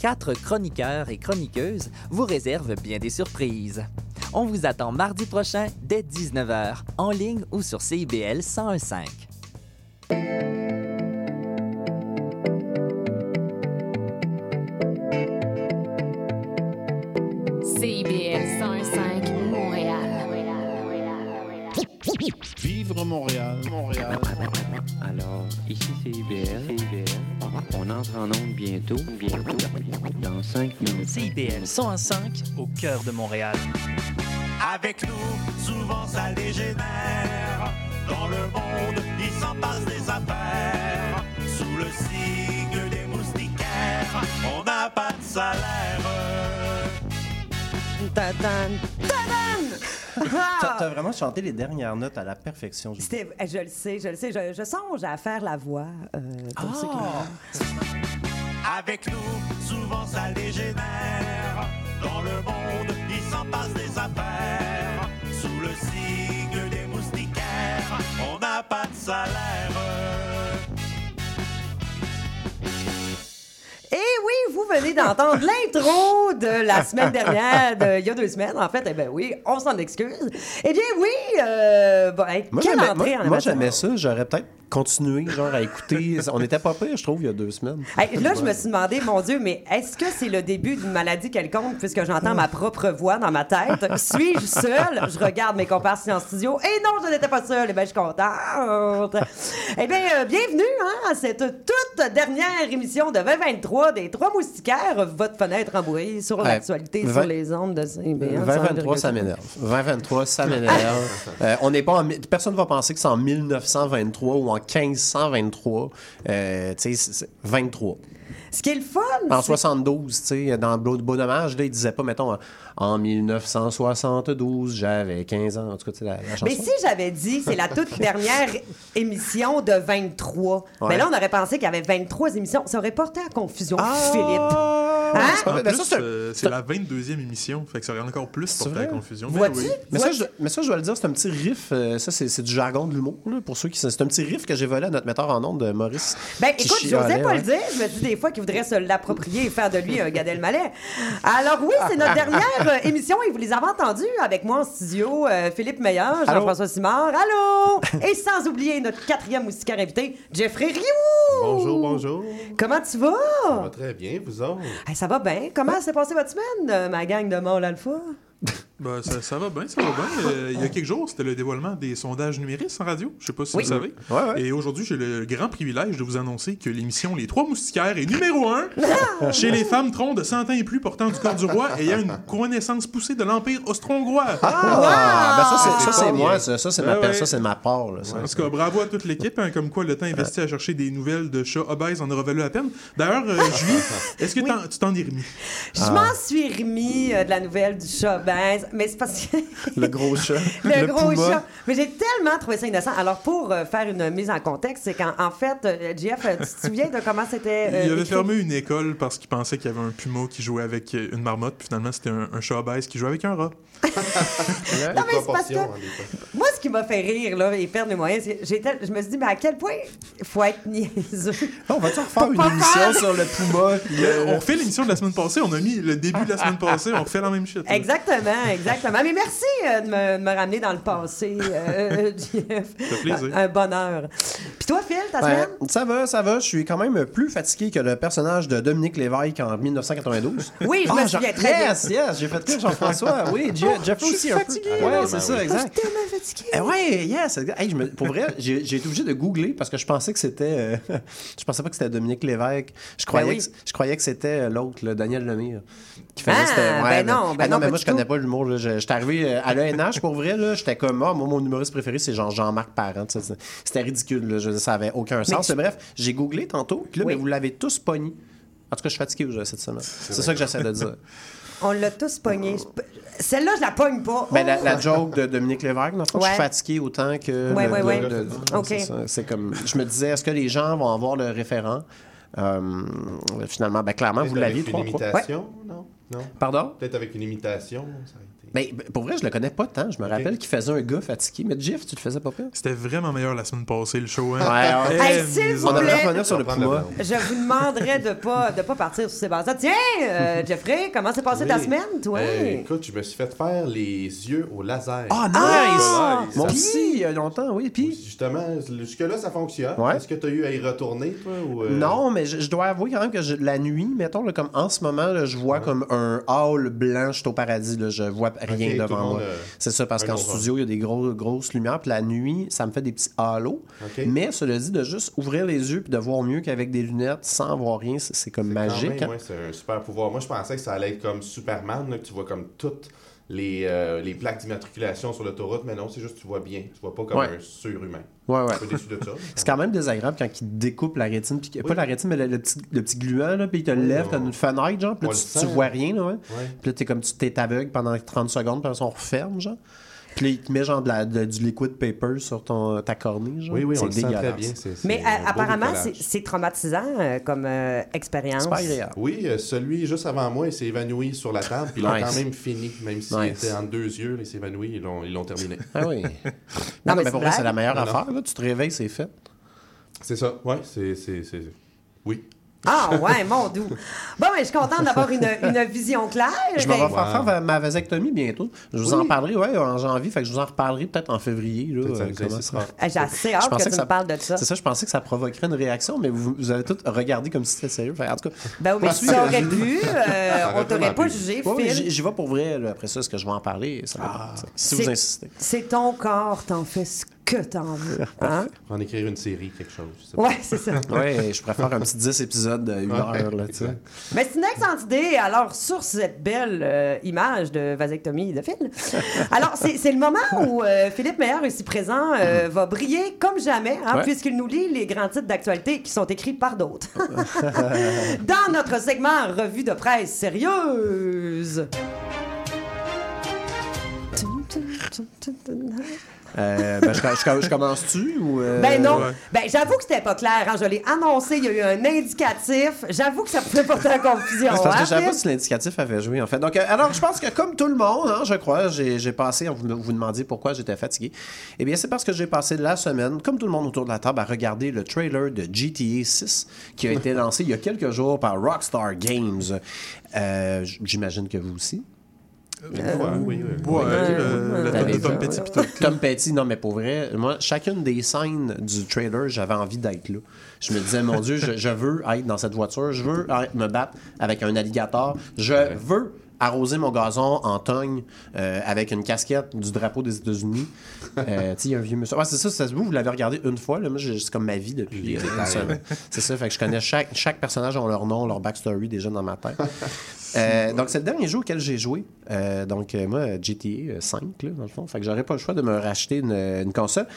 quatre chroniqueurs et chroniqueuses vous réservent bien des surprises. On vous attend mardi prochain dès 19h, en ligne ou sur CIBL 1015. CIBL 105 Montréal. Vivre Montréal, Montréal. Alors, ici c'est IBL. On entre en onde bientôt. Bientôt. Dans 5 minutes. CIBL 105 au cœur de Montréal. Avec nous, souvent ça dégénère. Dans le monde, il s'en passe des affaires. Sous le signe des moustiquaires, on n'a pas de salaire. Tadan, tadan! T'as t'as vraiment chanté les dernières notes à la perfection. Julie. C'était- eh, je le sais, je le sais. Je, je songe à faire la voix. euh, pour ceux qui me- Avec nous, souvent ça dégénère. Dans le monde, il s'en passe des affaires. Sous le signe des moustiquaires, on n'a pas de salaire. Oui, vous venez d'entendre l'intro de la semaine dernière, de- il y a deux semaines, en fait. Eh bien oui, on s'en excuse. Eh bien oui, euh, bon, hey, Moi, quelle j'aimais- entrée moi, en moi, amateur. j'aimais ça. J'aurais peut-être continué genre, à écouter. On n'était pas pire, je trouve, il y a deux semaines. Hey, là, je me suis demandé, mon Dieu, mais est-ce que c'est le début d'une maladie quelconque puisque j'entends ma propre voix dans ma tête? Suis-je seule? Je regarde mes compères en studio. Et non, je n'étais pas seule. Eh bien, je suis contente. Eh bien, euh, bienvenue hein, à cette toute dernière émission de 2023 des Trois Moustiquaires, votre fenêtre embourrée sur Ouais. l'actualité sur les ondes de CBN. 2023, ça m'énerve. 2023, ça m'énerve. Euh, on n'est pas en Personne ne va penser que c'est en 1923 ou en 1523. Euh, tu sais, c'est- c'est 23. Ce qui est le fun, En c'est 72, tu sais, dans le beau dommage, là, il disait pas, mettons, en 1972, j'avais 15 ans. En tout cas, tu sais, la, la chanson. Mais si j'avais dit c'est la toute dernière émission de 23, Ouais. mais là on aurait pensé qu'il y avait 23 émissions, ça aurait porté à confusion, Philippe. Ah! Hein? C'est En vrai. Ben, plus, ça, c'est un- euh, c'est c'est la 22e émission, fait que ça aurait encore plus C'est porté à confusion. Ben Vois-tu? oui. Mais ça, je, mais ça, je dois le dire, c'est un petit riff. euh, ça, c'est c'est du jargon de l'humour, là, pour ceux qui... C'est un petit riff que j'ai volé à notre metteur en ondes, de Maurice. Ben écoute, chialait, j'osais pas ouais. le dire, je me dis des fois qu'il voudrait se l'approprier et faire de lui un Gad Elmaleh. Alors oui, c'est notre dernière euh, émission et vous les avez entendus avec moi en studio, euh, Philippe Meilleur, Jean-François Simard, allô! Et sans oublier notre quatrième moustiquaire invité, Jeffrey Rioux! Bonjour, bonjour. Comment tu vas? Ça va très bien, vous autres? Hey, ça va bien. Comment s'est passée votre semaine, euh, ma gang de Mall Alpha? Ben, ça, ça va bien, ça va bien. Euh, il y a quelques jours, c'était le dévoilement des sondages numériques en radio. Je sais pas si Oui. vous savez. Ouais, ouais. Et aujourd'hui, j'ai le grand privilège de vous annoncer que l'émission Les Trois Moustiquaires est numéro un Ah! chez les femmes troncs de 100 ans et plus portant du corps du roi ayant une connaissance poussée de l'Empire austro-hongrois. Ah! Ben ça, c'est- ça, c'est Wow! moi, ça. Ça, c'est ma, Ouais, per- ouais. ça, c'est ma part. Là, ça. En tout cas, bravo à toute l'équipe, hein, comme quoi le temps investi à chercher des nouvelles de chats obèses en aura valu la peine. D'ailleurs, euh, Julie, est-ce que t'en- tu t'en es remis? Je m'en suis remis euh, de la nouvelle du chat obèse, mais c'est parce que... Le gros chat. le, gros puma. chat. Mais j'ai tellement trouvé ça innocent. Alors, pour euh, faire une mise en contexte, c'est qu'en en fait, euh, Jeff, euh, tu te souviens de comment c'était. euh, il avait écrit? fermé une école parce qu'il pensait qu'il y avait un puma qui jouait avec une marmotte, puis finalement c'était un, un chat obèse qui jouait avec un rat. Non, mais c'est parce que- hein. Moi, ce qui m'a fait rire là, et perdre mes moyens, c'est que j'étais- je me suis dit, mais à quel point il faut être niaiseux? On va-tu refaire Pour une émission sur le puma? puis, On refait l'émission de la semaine passée, on a mis le début de la semaine passée, on refait la même shit. là. Exactement, exactement. Mais merci euh, de, me, de me ramener dans le passé, euh, Jeff. Ça fait plaisir. Un bonheur. Puis toi, Phil, ta Ouais, semaine? ça va, ça va. Je suis quand même plus fatigué que le personnage de Dominique Lévesque en 1992. Oui, je me Ah, souviens Jean- très bien. Yes, yes, j'ai fait que Jean-François. Oui, Je- Jeffrey je aussi suis un peu. fatigué, Ouais, c'est ça, Ah, je exact. suis tellement fatiguée. Eh ouais, yes. exact. Hey, je me- pour vrai, j'ai j'ai été obligé de googler parce que je pensais que c'était. euh, je pensais pas que c'était Dominique Lévesque. Je croyais, Ben oui. que, je croyais que c'était euh, l'autre, le Daniel Lemire. Qui faisait Ah, ben mais- non, ben ah non, mais moi, je connais pas l'humour. Là. Je- J'étais arrivé euh, à l'ENH pour vrai. là, J'étais comme, ah, moi, mon humoriste préféré, c'est genre Jean-Marc Parent. tu sais, c'est- C'était ridicule. là. Je ça avait aucun sens. tu- Mais Bref, j'ai googlé tantôt. Puis là, Oui. ben, vous l'avez tous pogné. En tout cas, je suis fatigué aujourd'hui cette semaine. C'est ça que j'essaie de dire. On l'a tous pogné. Je- Celle-là, je la pogne pas. Ben, la, Oh! la joke de Dominique Lévesque, dans le fond, je suis fatigué autant que. Ouais. le- Ok. c'est. C'est comme. Je me disais, est-ce que les gens vont avoir le référent? Euh, finalement, ben, clairement, vous l'aviez, avec trois, une trois. imitation, non? Non? Pardon? Peut-être avec une imitation, ça Ben, pour vrai, je le connais pas tant. Je me rappelle qu'il faisait un gars fatigué. Mais Jeff, tu le faisais pas pire? C'était vraiment meilleur la semaine passée, le show. Hein? Ouais, ouais. Hey, s'il mais- vous plaît. sur le. Je vous demanderais de pas de pas partir sur ces bases. Tiens, euh, Jeffrey, comment s'est passée ta semaine, toi? Euh, écoute, je me suis fait faire les yeux au laser. Ah, nice! Ah! Moi Ça- aussi, il y a longtemps, oui. Puis, Justement, jusque-là, ça fonctionne. Ouais. Est-ce que tu as eu à y retourner, toi? Ou, euh, non, mais je, je dois avouer quand même que je- la nuit, mettons, là, comme en ce moment, là, je vois comme un hall blanc, je suis au paradis, là, je vois rien tout devant moi. euh, C'est ça, parce qu'en studio, il y a des gros, grosses lumières, puis la nuit, ça me fait des petits halos. Mais cela dit, de juste ouvrir les yeux puis de voir mieux qu'avec des lunettes sans voir rien, c'est comme magique. hein. ouais, c'est un super pouvoir. Moi, je pensais que ça allait être comme Superman, là, que tu vois comme toutes les, euh, les plaques d'immatriculation sur l'autoroute, mais non, c'est juste que tu vois bien. Tu vois pas comme Ouais. un surhumain. Ouais, ouais. Un peu déçu de ça. C'est quand même désagréable quand il découpe la rétine, puis pas la rétine, mais le, le petit, le petit gluant, là, puis il te le Oui, lève comme une fenêtre, genre, puis là, tu, tu vois rien, là, ouais. Ouais. Puis là, t'es comme tu t'es aveugle pendant 30 secondes, puis on referme, genre. Puis là, il te met genre de la, de- du liquid paper sur ton, ta cornée, genre. Oui, oui, on c'est le sent très dégueulasse. bien. c'est- Mais euh, apparemment, c'est c'est traumatisant euh, comme euh, expérience. C'est pas agréable. Oui, euh, celui juste avant moi, il s'est évanoui sur la table, puis ils l'ont Nice. quand même fini. Même s'il Nice. était entre deux yeux, il s'est évanoui, ils l'ont ils l'ont terminé. Ah oui. non, mais pour vrai, c'est la meilleure Non, non. affaire, là. Tu te réveilles, c'est fait. C'est ça, ouais, c'est. c'est- c'est- Oui. Ah ouais, mon doux. Bon, mais je suis contente d'avoir une, une vision claire. Je vais Ben, faire faire ma vasectomie bientôt. Je vous en parlerai, ouais, en janvier. Fait que je vous en reparlerai peut-être en février, là. Euh, comment ça- Ah, J'ai assez Je hâte pensais que tu ça- me parles de ça. C'est ça, je pensais que ça provoquerait une réaction, mais vous, vous avez tout regardé comme si c'était sérieux. Fait, en tout cas, Ben oui, mais ça euh, aurait pu. euh, on aurait t'aurait vraiment pas pu. jugé, Ouais, j'y j'y vais pour vrai. là. Après ça, est-ce que je vais en parler? Ça dépend. si vous insistez. C'est ton corps, t'en fais ce que t'en veux. Hein? On va en écrire une série, quelque chose. Ouais, c'est ça. Ouais, je préfère un petit 10 épisodes de 1 heure, là, tu sais. Mais c'est une excellente idée. Alors, sur cette belle euh, image de vasectomie de Phil, alors c'est c'est le moment où euh, Philippe Meilleur, ici présent, euh, va briller comme jamais, hein, Ouais. puisqu'il nous lit les grands titres d'actualité qui sont écrits par d'autres. Dans notre segment Revue de presse sérieuse. Euh, ben, je, je- je commence-tu ou. euh, Ben non. ouais. Ben j'avoue que c'était pas clair. hein. Je l'ai annoncé, il y a eu un indicatif. J'avoue que ça pouvait porter à confusion. Parce que je savais pas si l'indicatif avait joué, en fait. Donc, euh, alors, je pense que comme tout le monde, hein, je crois, j'ai passé, vous vous demandiez pourquoi j'étais fatigué. Eh bien, c'est parce que j'ai passé la semaine, comme tout le monde autour de la table, à regarder le trailer de GTA 6 qui a été lancé il y a quelques jours par Rockstar Games. Euh, J'imagine que vous aussi. Fois, oui, oui. Ouais, euh, la de Tom Petty ouais. pis tout. Tom Petty, non, mais pour vrai, moi, chacune des scènes du trailer, j'avais envie d'être là. Je me disais, mon Dieu, je, je veux être dans cette voiture, je veux me battre avec un alligator, je veux arroser mon gazon en tongue euh, avec une casquette du drapeau des États-Unis. Euh, tu sais, il y a un vieux monsieur. Ouais, c'est ça, ça vous, vous l'avez regardé une fois, là. Moi, j'ai- c'est comme ma vie depuis euh. C'est ça, fait que je connais chaque, chaque personnage ont leur nom, leur backstory déjà dans ma tête. Euh, donc, c'est le dernier jeu auquel j'ai joué. Euh, donc, euh, moi, GTA 5, là, dans le fond. Fait que j'aurais pas le choix de me racheter une, une console.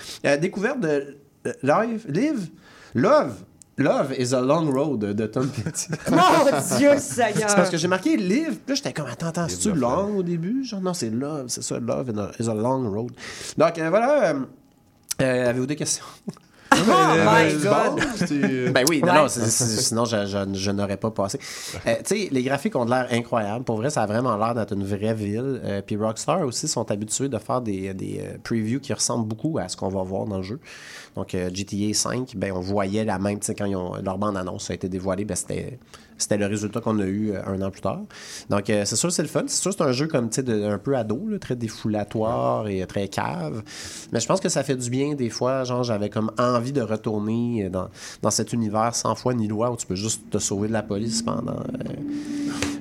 Découverte de Live, Live, Love. Love is a long road de, Tom Petty. Mon Dieu Seigneur. C'est parce que j'ai marqué live, puis là j'étais comme attends, attends, c'est-tu long au début? Genre non, c'est love, c'est ça, love is a, is a long road. Donc euh, voilà, euh, euh, avez-vous des questions? Oh my God. Ben oui, non, non, sinon je, je- je n'aurais pas passé. Euh, tu sais, les graphiques ont de l'air incroyables. Pour vrai, ça a vraiment l'air d'être une vraie ville. Euh, Puis Rockstar aussi sont habitués de faire des, des euh, previews qui ressemblent beaucoup à ce qu'on va voir dans le jeu. Donc euh, GTA 5, ben on voyait la même, tu sais, quand ils ont, leur bande-annonce a été dévoilée, ben c'était c'était le résultat qu'on a eu euh, un an plus tard. Donc, euh, c'est sûr, c'est le fun. C'est sûr, c'est un jeu comme, tu sais, de- un peu ado, là, très défoulatoire et très cave. Mais je pense que ça fait du bien des fois. Genre, j'avais comme envie de retourner dans, dans cet univers sans foi ni loi où tu peux juste te sauver de la police pendant. euh,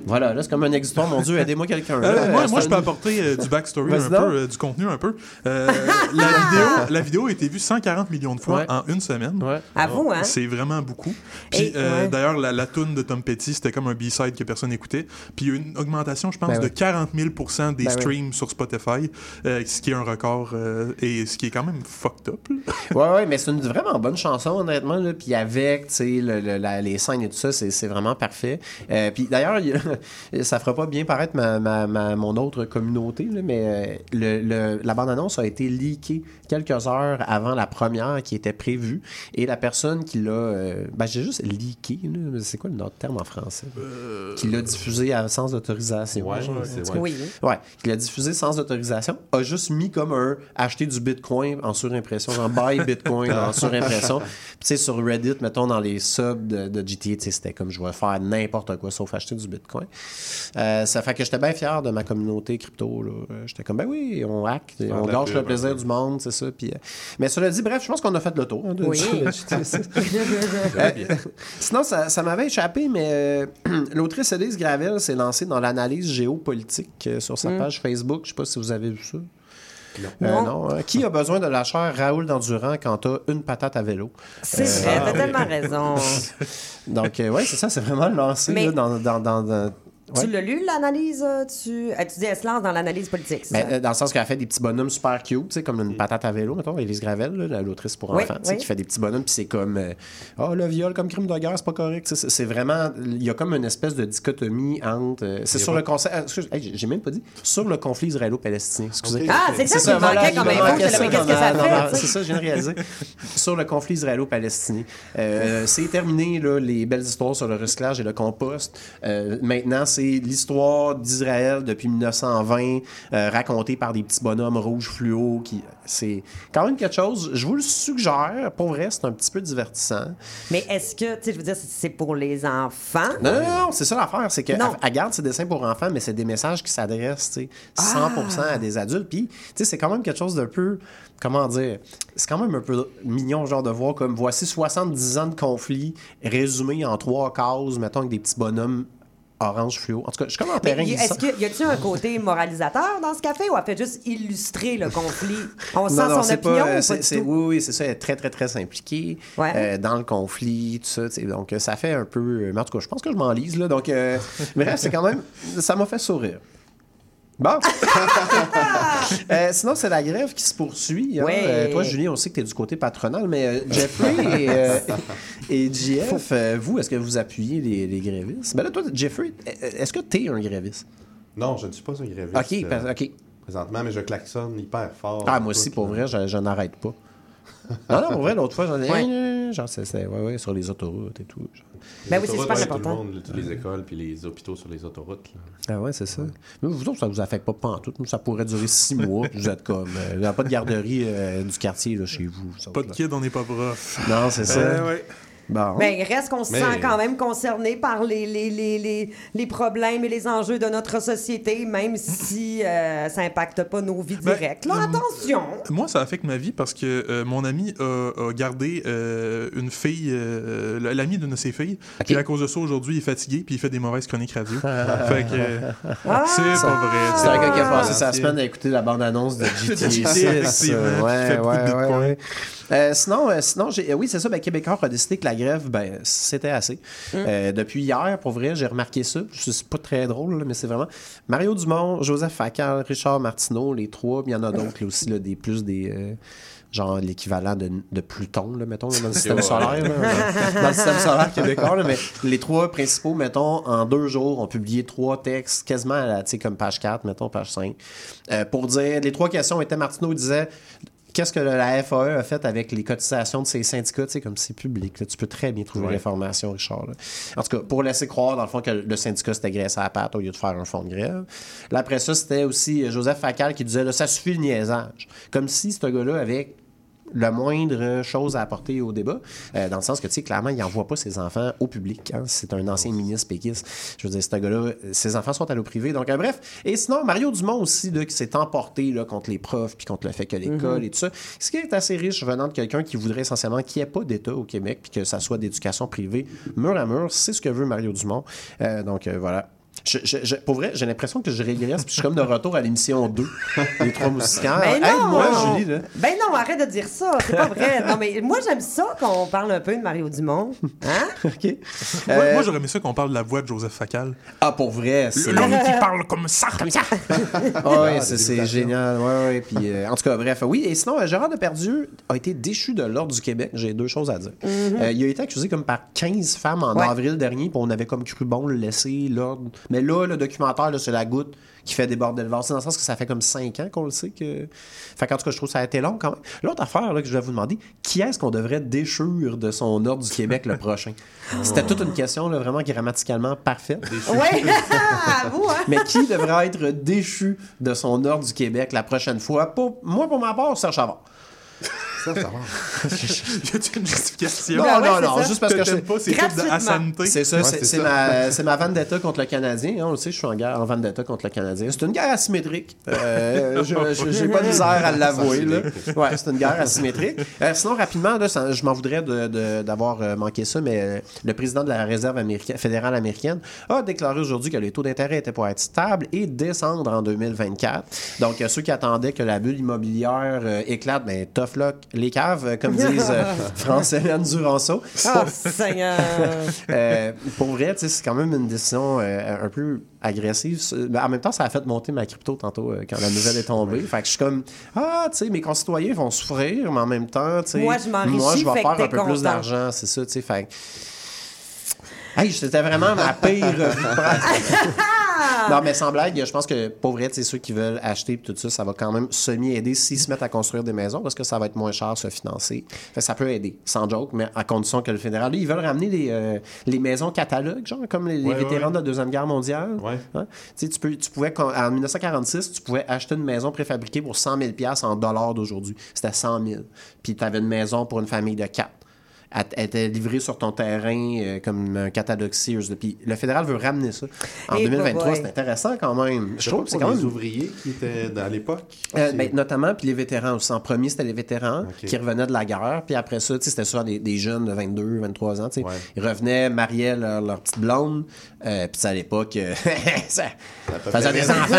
Voilà, là, c'est comme un exutoire. Mon Dieu, aidez-moi quelqu'un. Euh, moi, je peux apporter euh, du backstory un peu, euh, du contenu un peu. Euh, la, vidéo, la vidéo a été vue 140 millions de fois Ouais. en une semaine. Ouais. Avoue, hein? C'est vraiment beaucoup. Puis Et- euh, ouais. d'ailleurs, la, la toune de Tom Petty, c'était comme un B-side que personne n'écoutait. Puis il y a eu une augmentation, je pense, Ben de ouais. 40 000% des Ben streams sur Spotify, euh, ce qui est un record euh, et ce qui est quand même fucked up. Ouais, ouais, mais c'est une vraiment bonne chanson, honnêtement. Là. Puis avec, tu sais, le- le- la- les scènes et tout ça, c'est c'est vraiment parfait. Euh, puis d'ailleurs, ça fera pas bien paraître ma, ma- ma- mon autre communauté, là, mais le, le- la bande-annonce a été leakée quelques heures avant la première qui était prévue. Et la personne qui l'a. ben, j'ai juste leaké, c'est quoi le autre terme en français Qui l'a diffusé à- sans autorisation. Ouais, Oui. Ouais, qui l'a diffusé sans autorisation, a juste mis comme un acheter du bitcoin en surimpression, genre buy bitcoin en surimpression. Puis tu sais, sur Reddit, mettons dans les subs de, de GTA, tu sais, c'était comme je vais faire n'importe quoi sauf acheter du bitcoin. Euh, ça fait que j'étais bien fier de ma communauté crypto. là. Euh, J'étais comme, ben oui, on hack, on gâche le plaisir du monde, c'est ça. Puis, euh, mais cela dit, bref, je pense qu'on a fait le tour. hein, de- Oui. Euh, Sinon, ça, ça m'avait échappé, mais euh, l'autrice Elise Gravel s'est lancée dans l'analyse géopolitique euh, sur sa page Facebook. Je sais pas si vous avez vu ça. Euh, Non. non, hein. Qui a besoin de la chair Raoul d'Endurant quand t'as une patate à vélo? C'est Euh, vrai, t'as tellement raison. Donc, euh, ouais, c'est ça, c'est vraiment lancé Mais- là, dans, dans, dans, dans- Tu l'as lu, l'analyse? euh, Tu... euh, tu dis, elle se lance dans l'analyse politique. Ben, ça? euh, dans le sens qu'elle fait des petits bonhommes super cute, tu sais, comme une patate à vélo, mettons, Elise Gravel, l'autrice pour Oui, enfants, tu sais, oui. qui fait des petits bonhommes, puis c'est comme, euh, oh, le viol comme crime de guerre, c'est pas correct. C'est vraiment, il y a comme une espèce de dichotomie entre. euh, c'est sur pas- le concept. excuse, hey, j'ai- même pas dit. Sur le conflit israélo-palestinien. Excusez. Ah, c'est ça qui me voilà, manquait comme me info. qu'est-ce que ça fait? C'est ça, je viens de réaliser. sur le conflit israélo-palestinien. C'est terminé, là, les belles histoires sur le recyclage et le compost. Maintenant, c'est l'histoire d'Israël depuis 1920, euh, racontée par des petits bonhommes rouges fluo. Qui, c'est quand même quelque chose. Je vous le suggère. Pour vrai, c'est un petit peu divertissant. Mais est-ce que, tu sais, je veux dire, c'est pour les enfants? Non, non, non, c'est ça l'affaire. C'est qu'elle Non. elle garde ses dessins pour enfants, mais c'est des messages qui s'adressent tu sais, 100% à des adultes. Puis, tu sais, c'est quand même quelque chose d'un peu. Comment dire C'est quand même un peu mignon, genre, de voir comme voici 70 ans de conflit résumés en trois cases, mettons, avec des petits bonhommes orange fluo. En tout cas, je suis comme en terrain. Est-ce qu'il y a-tu un côté moralisateur dans ce café ou elle fait juste illustrer le conflit? On sent Non, son opinion pas, ou euh, pas du tout? oui, oui, c'est ça, elle est très, très, très impliquée Ouais. euh, dans le conflit, tout ça. Donc, euh, ça fait un peu. Mais en tout cas, je pense que je m'enlise, là. Donc, euh, bref, c'est quand même. Ça m'a fait sourire. Bon. Euh, sinon, c'est la grève qui se poursuit. hein. Ouais. Euh, toi, Julien, on sait que tu es du côté patronal, mais euh, Jeffrey et, euh, vous, est-ce que vous appuyez les, les grévistes? Ben là, toi, Jeffrey, est-ce que tu es un gréviste? Non, je ne suis pas un gréviste. OK, euh, OK. Présentement, mais je klaxonne hyper fort. Ah, moi aussi, pour vrai, je, je n'arrête pas. Non, non, pour vrai, l'autre fois, j'en ai. Ouais. Genre, c'est, c'est- ouais, ouais, sur les autoroutes et tout. genre. Ben oui, c'est super ouais, Tout le important. monde, toutes les écoles puis les hôpitaux sur les autoroutes. là. Ah ouais, c'est ça. Mais vous autres, ça vous affecte pas pantoute. Nous, ça pourrait durer six mois. puis Vous êtes comme. Il n'y a pas de garderie euh, du quartier là, chez vous. ça, Pas de là. kid, on n'est pas prof. Non, c'est ça. Euh, ouais. Bon. Ben, reste qu'on se Mais- sent quand même concerné par les, les, les, les, les problèmes et les enjeux de notre société, même si euh, ça impacte pas nos vies Ben, directes. Là, euh, attention! Moi, ça affecte ma vie parce que euh, mon ami a, a gardé euh, une fille, euh, l'ami d'une de ses filles. Puis à cause de ça, aujourd'hui, il est fatigué puis il fait des mauvaises chroniques radio. fait que euh, Ah! c'est pas vrai. C'est un gars qui a passé sa c'est- semaine à écouter la bande-annonce de GTA 6. effectivement, euh, ouais, fait beaucoup de ouais, ouais, ouais. Euh, sinon, euh, sinon j'ai- euh, oui, c'est ça. Ben, Québécois a décidé que la grève, ben, c'était assez. Euh, depuis hier, pour vrai, j'ai remarqué ça. C'est pas très drôle, là, mais c'est vraiment Mario Dumont, Joseph Facal, Richard Martineau, les trois. Il y en a d'autres là, aussi, là, des plus des. euh, genre l'équivalent de, de Pluton, là, mettons, dans le système solaire. là, dans, le système solaire québécois. là, mais les trois principaux, mettons, en deux jours, ont publié trois textes, quasiment à la, tu sais, comme page 4, mettons, page 5, euh, pour dire, les trois questions étaient, Martineau disait, Qu'est-ce que la FAE a fait avec les cotisations de ces syndicats? Tu sais, comme c'est public, là, tu peux très bien trouver Ouais. l'information, Richard. là. En tout cas, pour laisser croire, dans le fond, que le syndicat s'était graissé à la patte au lieu de faire un fonds de grève. Là, après ça, c'était aussi euh, Joseph Facal qui disait, là, ça suffit le niaisage. Comme si ce gars-là avait la moindre chose à apporter au débat, euh, dans le sens que, tu sais, clairement, il n'envoie pas ses enfants au public. hein. C'est un ancien ministre péquiste. Je veux dire, ce gars-là, ses enfants sont à l'eau privée. Donc, euh, bref. Et sinon, Mario Dumont aussi, là, qui s'est emporté là, contre les profs puis contre le fait que l'école et tout ça. Ce qui est assez riche venant de quelqu'un qui voudrait essentiellement qu'il n'y ait pas d'État au Québec puis que ça soit d'éducation privée mur à mur. C'est ce que veut Mario Dumont. Euh, donc, voilà. Je- je- je- pour vrai, j'ai l'impression que je régresse puis je suis comme de retour à l'émission 2, les trois mousquetaires. Ben non! Aide-moi, Julie. Là. Ben non, arrête de dire ça, c'est pas vrai. Non, mais moi, j'aime ça qu'on parle un peu de Mario Dumont. Hein? OK. Moi, Euh, moi, j'aurais aimé ça qu'on parle de la voix de Joseph Facal. Ah, pour vrai, c'est... L'homme qui parle comme ça. Comme ça. Ah ouais, c'est, c'est génial. Ouais, ouais. Puis, euh, en tout cas, bref. Oui, et sinon, euh, Gérard Depardieu a été déchu de l'Ordre du Québec. J'ai deux choses à dire. Euh, il a été accusé comme par 15 femmes en Ouais. avril dernier, puis on avait comme cru bon le laisser, l'Ordre. Mais là, le documentaire, là, c'est la goutte qui fait déborder le vase. C'est dans le sens que ça fait comme cinq ans qu'on le sait que. Fait qu'en tout cas, je trouve que ça a été long quand même. L'autre affaire là, que je vais vous demander, qui est-ce qu'on devrait déchire de son ordre du Québec le prochain? C'était toute une question là, vraiment grammaticalement parfaite. Ouais, à vous, hein? Mais qui devrait être déchu de son ordre du Québec la prochaine fois? Pour, moi, pour ma part, Serge Chavard. Ça, ça va. Y une justification? Non, Ben ouais, non, c'est non, ça. juste parce que je pas ces types de. C'est ça, Ouais, c'est c'est c'est ça. ma, c'est ma vendetta contre le Canadien. On le sait, je suis en guerre en vendetta contre le Canadien. C'est une guerre asymétrique. Euh, j'ai pas de misère à l'avouer. là. Ouais, c'est une guerre asymétrique. Euh, sinon, rapidement, là, ça- je m'en voudrais de- de- d'avoir euh, manqué ça, mais le président de la Réserve américaine, fédérale américaine a déclaré aujourd'hui que les taux d'intérêt étaient pour être stables et descendre en 2024. Donc, ceux qui attendaient que la bulle immobilière euh, éclate, ben, tough luck, les caves, euh, comme disent euh, France-Hélène Duranceau. Oh, Seigneur. Euh, pour vrai, c'est quand même une décision euh, un peu agressive. Mais en même temps, ça a fait monter ma crypto tantôt quand la nouvelle est tombée. Fait que je suis comme, ah, tu sais, mes concitoyens vont souffrir, mais en même temps, tu sais, Moi, je m'enrichis, moi, je vais faire un peu content. plus d'argent, c'est ça, tu sais. Fait Hey, c'était vraiment ma pire revue de presse. Non, mais sans blague, je pense que pour vrai, ceux qui veulent acheter tout ça, ça va quand même semi-aider s'ils se mettent à construire des maisons parce que ça va être moins cher se financer. Fait que ça peut aider, sans joke, mais à condition que le fédéral, là, ils veulent ramener les, euh, les maisons catalogues, genre comme les, les Ouais, vétérans ouais. de la Deuxième Guerre mondiale. Ouais. Hein? Tu sais, tu, peux, tu pouvais, en 1946, tu pouvais acheter une maison préfabriquée pour 100 000 en dollars d'aujourd'hui. C'était 100 000. Puis tu avais une maison pour une famille de quatre. Elle elle était livrée sur ton terrain euh, comme un catalogue Sears. Puis le fédéral veut ramener ça. En Et 2023, boy. c'est intéressant quand même. Je trouve que c'est quand les même ouvriers qui étaient dans l'époque. euh, ben, notamment, puis les vétérans aussi. En premier, c'était les vétérans qui revenaient de la guerre. Puis après ça, c'était souvent des, des jeunes de 22, 23 ans. tu sais. Ouais. Ils revenaient, mariaient leur, leur petite blonde. Euh, puis à l'époque, ça peut faisait faire des enfants.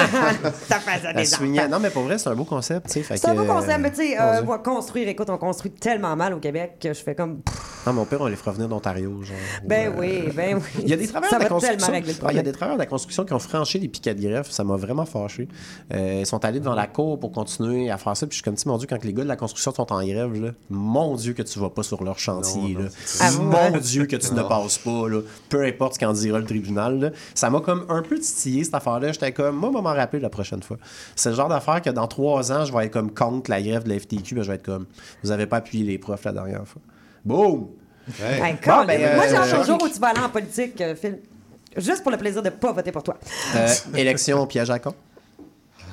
Ça fait ça Ça des enfants. Non, mais pour vrai, c'est un beau concept. C'est un beau concept, mais tu sais, euh, construire, écoute, on construit tellement mal au Québec que je fais comme. pff, Non, mon père, on les fera venir d'Ontario. genre. Ben Euh, oui, ben oui. Il y a des travailleurs de la construction. Ah, il y a problème. des travailleurs de la construction qui ont franchi les piquets de greffe. Ça m'a vraiment fâché. Euh, ils sont allés devant la cour pour continuer à faire ça. Puis je suis comme, mon Dieu, quand les gars de la construction sont en grève, là, mon Dieu que tu vas pas sur leur chantier. Non, non, là. Ah. Mon Dieu que tu ne passes pas. Là. Peu importe ce qu'en dira le tribunal. là. Ça m'a comme un peu titillé cette affaire-là. J'étais comme, moi, on va m'en rappeler la prochaine fois. C'est le genre d'affaire que dans trois ans, je vais être comme contre la grève de la FTQ. Ben, je vais être comme, vous avez pas appuyé les profs la dernière fois. Boum! Hey. Hey, Bon, ben, moi, j'ai euh, hâte au jour où tu vas aller en politique, euh, Phil. Juste pour le plaisir de pas voter pour toi. Euh, élection piège à con.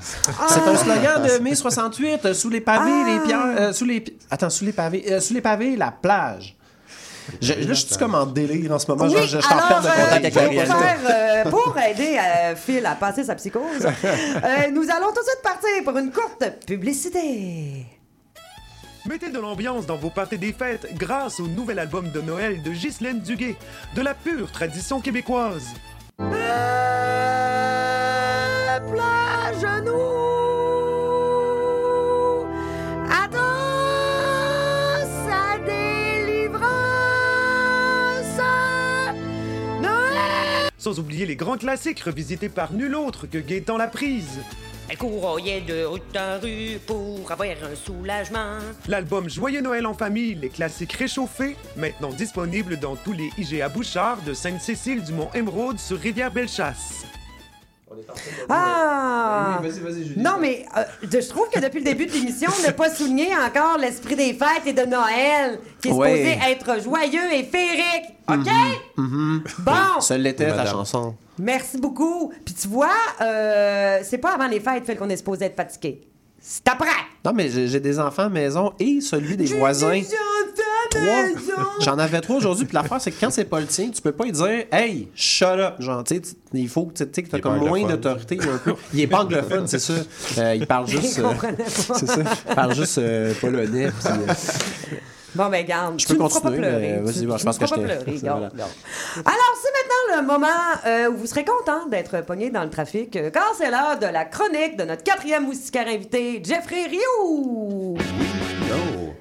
C'est un slogan de mai 68, euh, sous les pavés, Ah. les pierres, euh, sous les attends, sous les pavés, euh, sous les pavés, la plage. Je, là, je suis comme en délire en ce moment, genre, je, je suis en alors, perte de euh, contact avec la pour, réalité. faire, euh, pour aider euh, Phil à passer sa psychose, euh, nous allons tout de suite partir pour une courte publicité. Mettez de l'ambiance dans vos parties des fêtes grâce au nouvel album de Noël de Ghislaine Duguay, de la pure tradition québécoise. attends sa délivrance. Noël. Sans oublier les grands classiques revisités par nul autre que Gaëtan la prise. Elle courroyait de rue en rue pour avoir un soulagement. L'album Joyeux Noël en famille, les classiques réchauffés, maintenant disponible dans tous les IGA Bouchard de Sainte-Cécile du Mont-Émeraude sur Rivière-Belle-Chasse. Ah! Oui, vas-y, vas-y, Julie. Non, mais euh, je trouve que depuis le début de l'émission, on n'a pas souligné encore l'esprit des fêtes et de Noël, qui est Ouais. supposé être joyeux et féerique. OK? Bon, Ça l'était ta Madame. chanson. merci beaucoup. Puis tu vois, euh, c'est pas avant les fêtes Phil, qu'on est supposé être fatigué. C'est après. Non, mais j'ai des enfants à maison et celui des voisins. Trois. J'en avais trois aujourd'hui. Puis l'affaire, c'est que quand c'est pas le tien, tu peux pas lui dire Hey, shut up. Genre, tu il faut que tu sais, que t'as Il est pas comme moins d'autorité un peu. Il est pas anglophone, c'est ça. Euh, il parle juste. Euh, c'est ça. Il parle juste euh, polonais. puis, euh, Bon, ben, garde. Je tu peux ne feras pas continuer, pleurer. mais vas-y, Tu- bon, je tu pense ne que je pleurer, voilà. Alors, c'est maintenant le moment euh, où vous serez content d'être pogné dans le trafic, euh, car c'est l'heure de la chronique de notre quatrième moustiquaire invité, Jeffrey Rioux. Yo!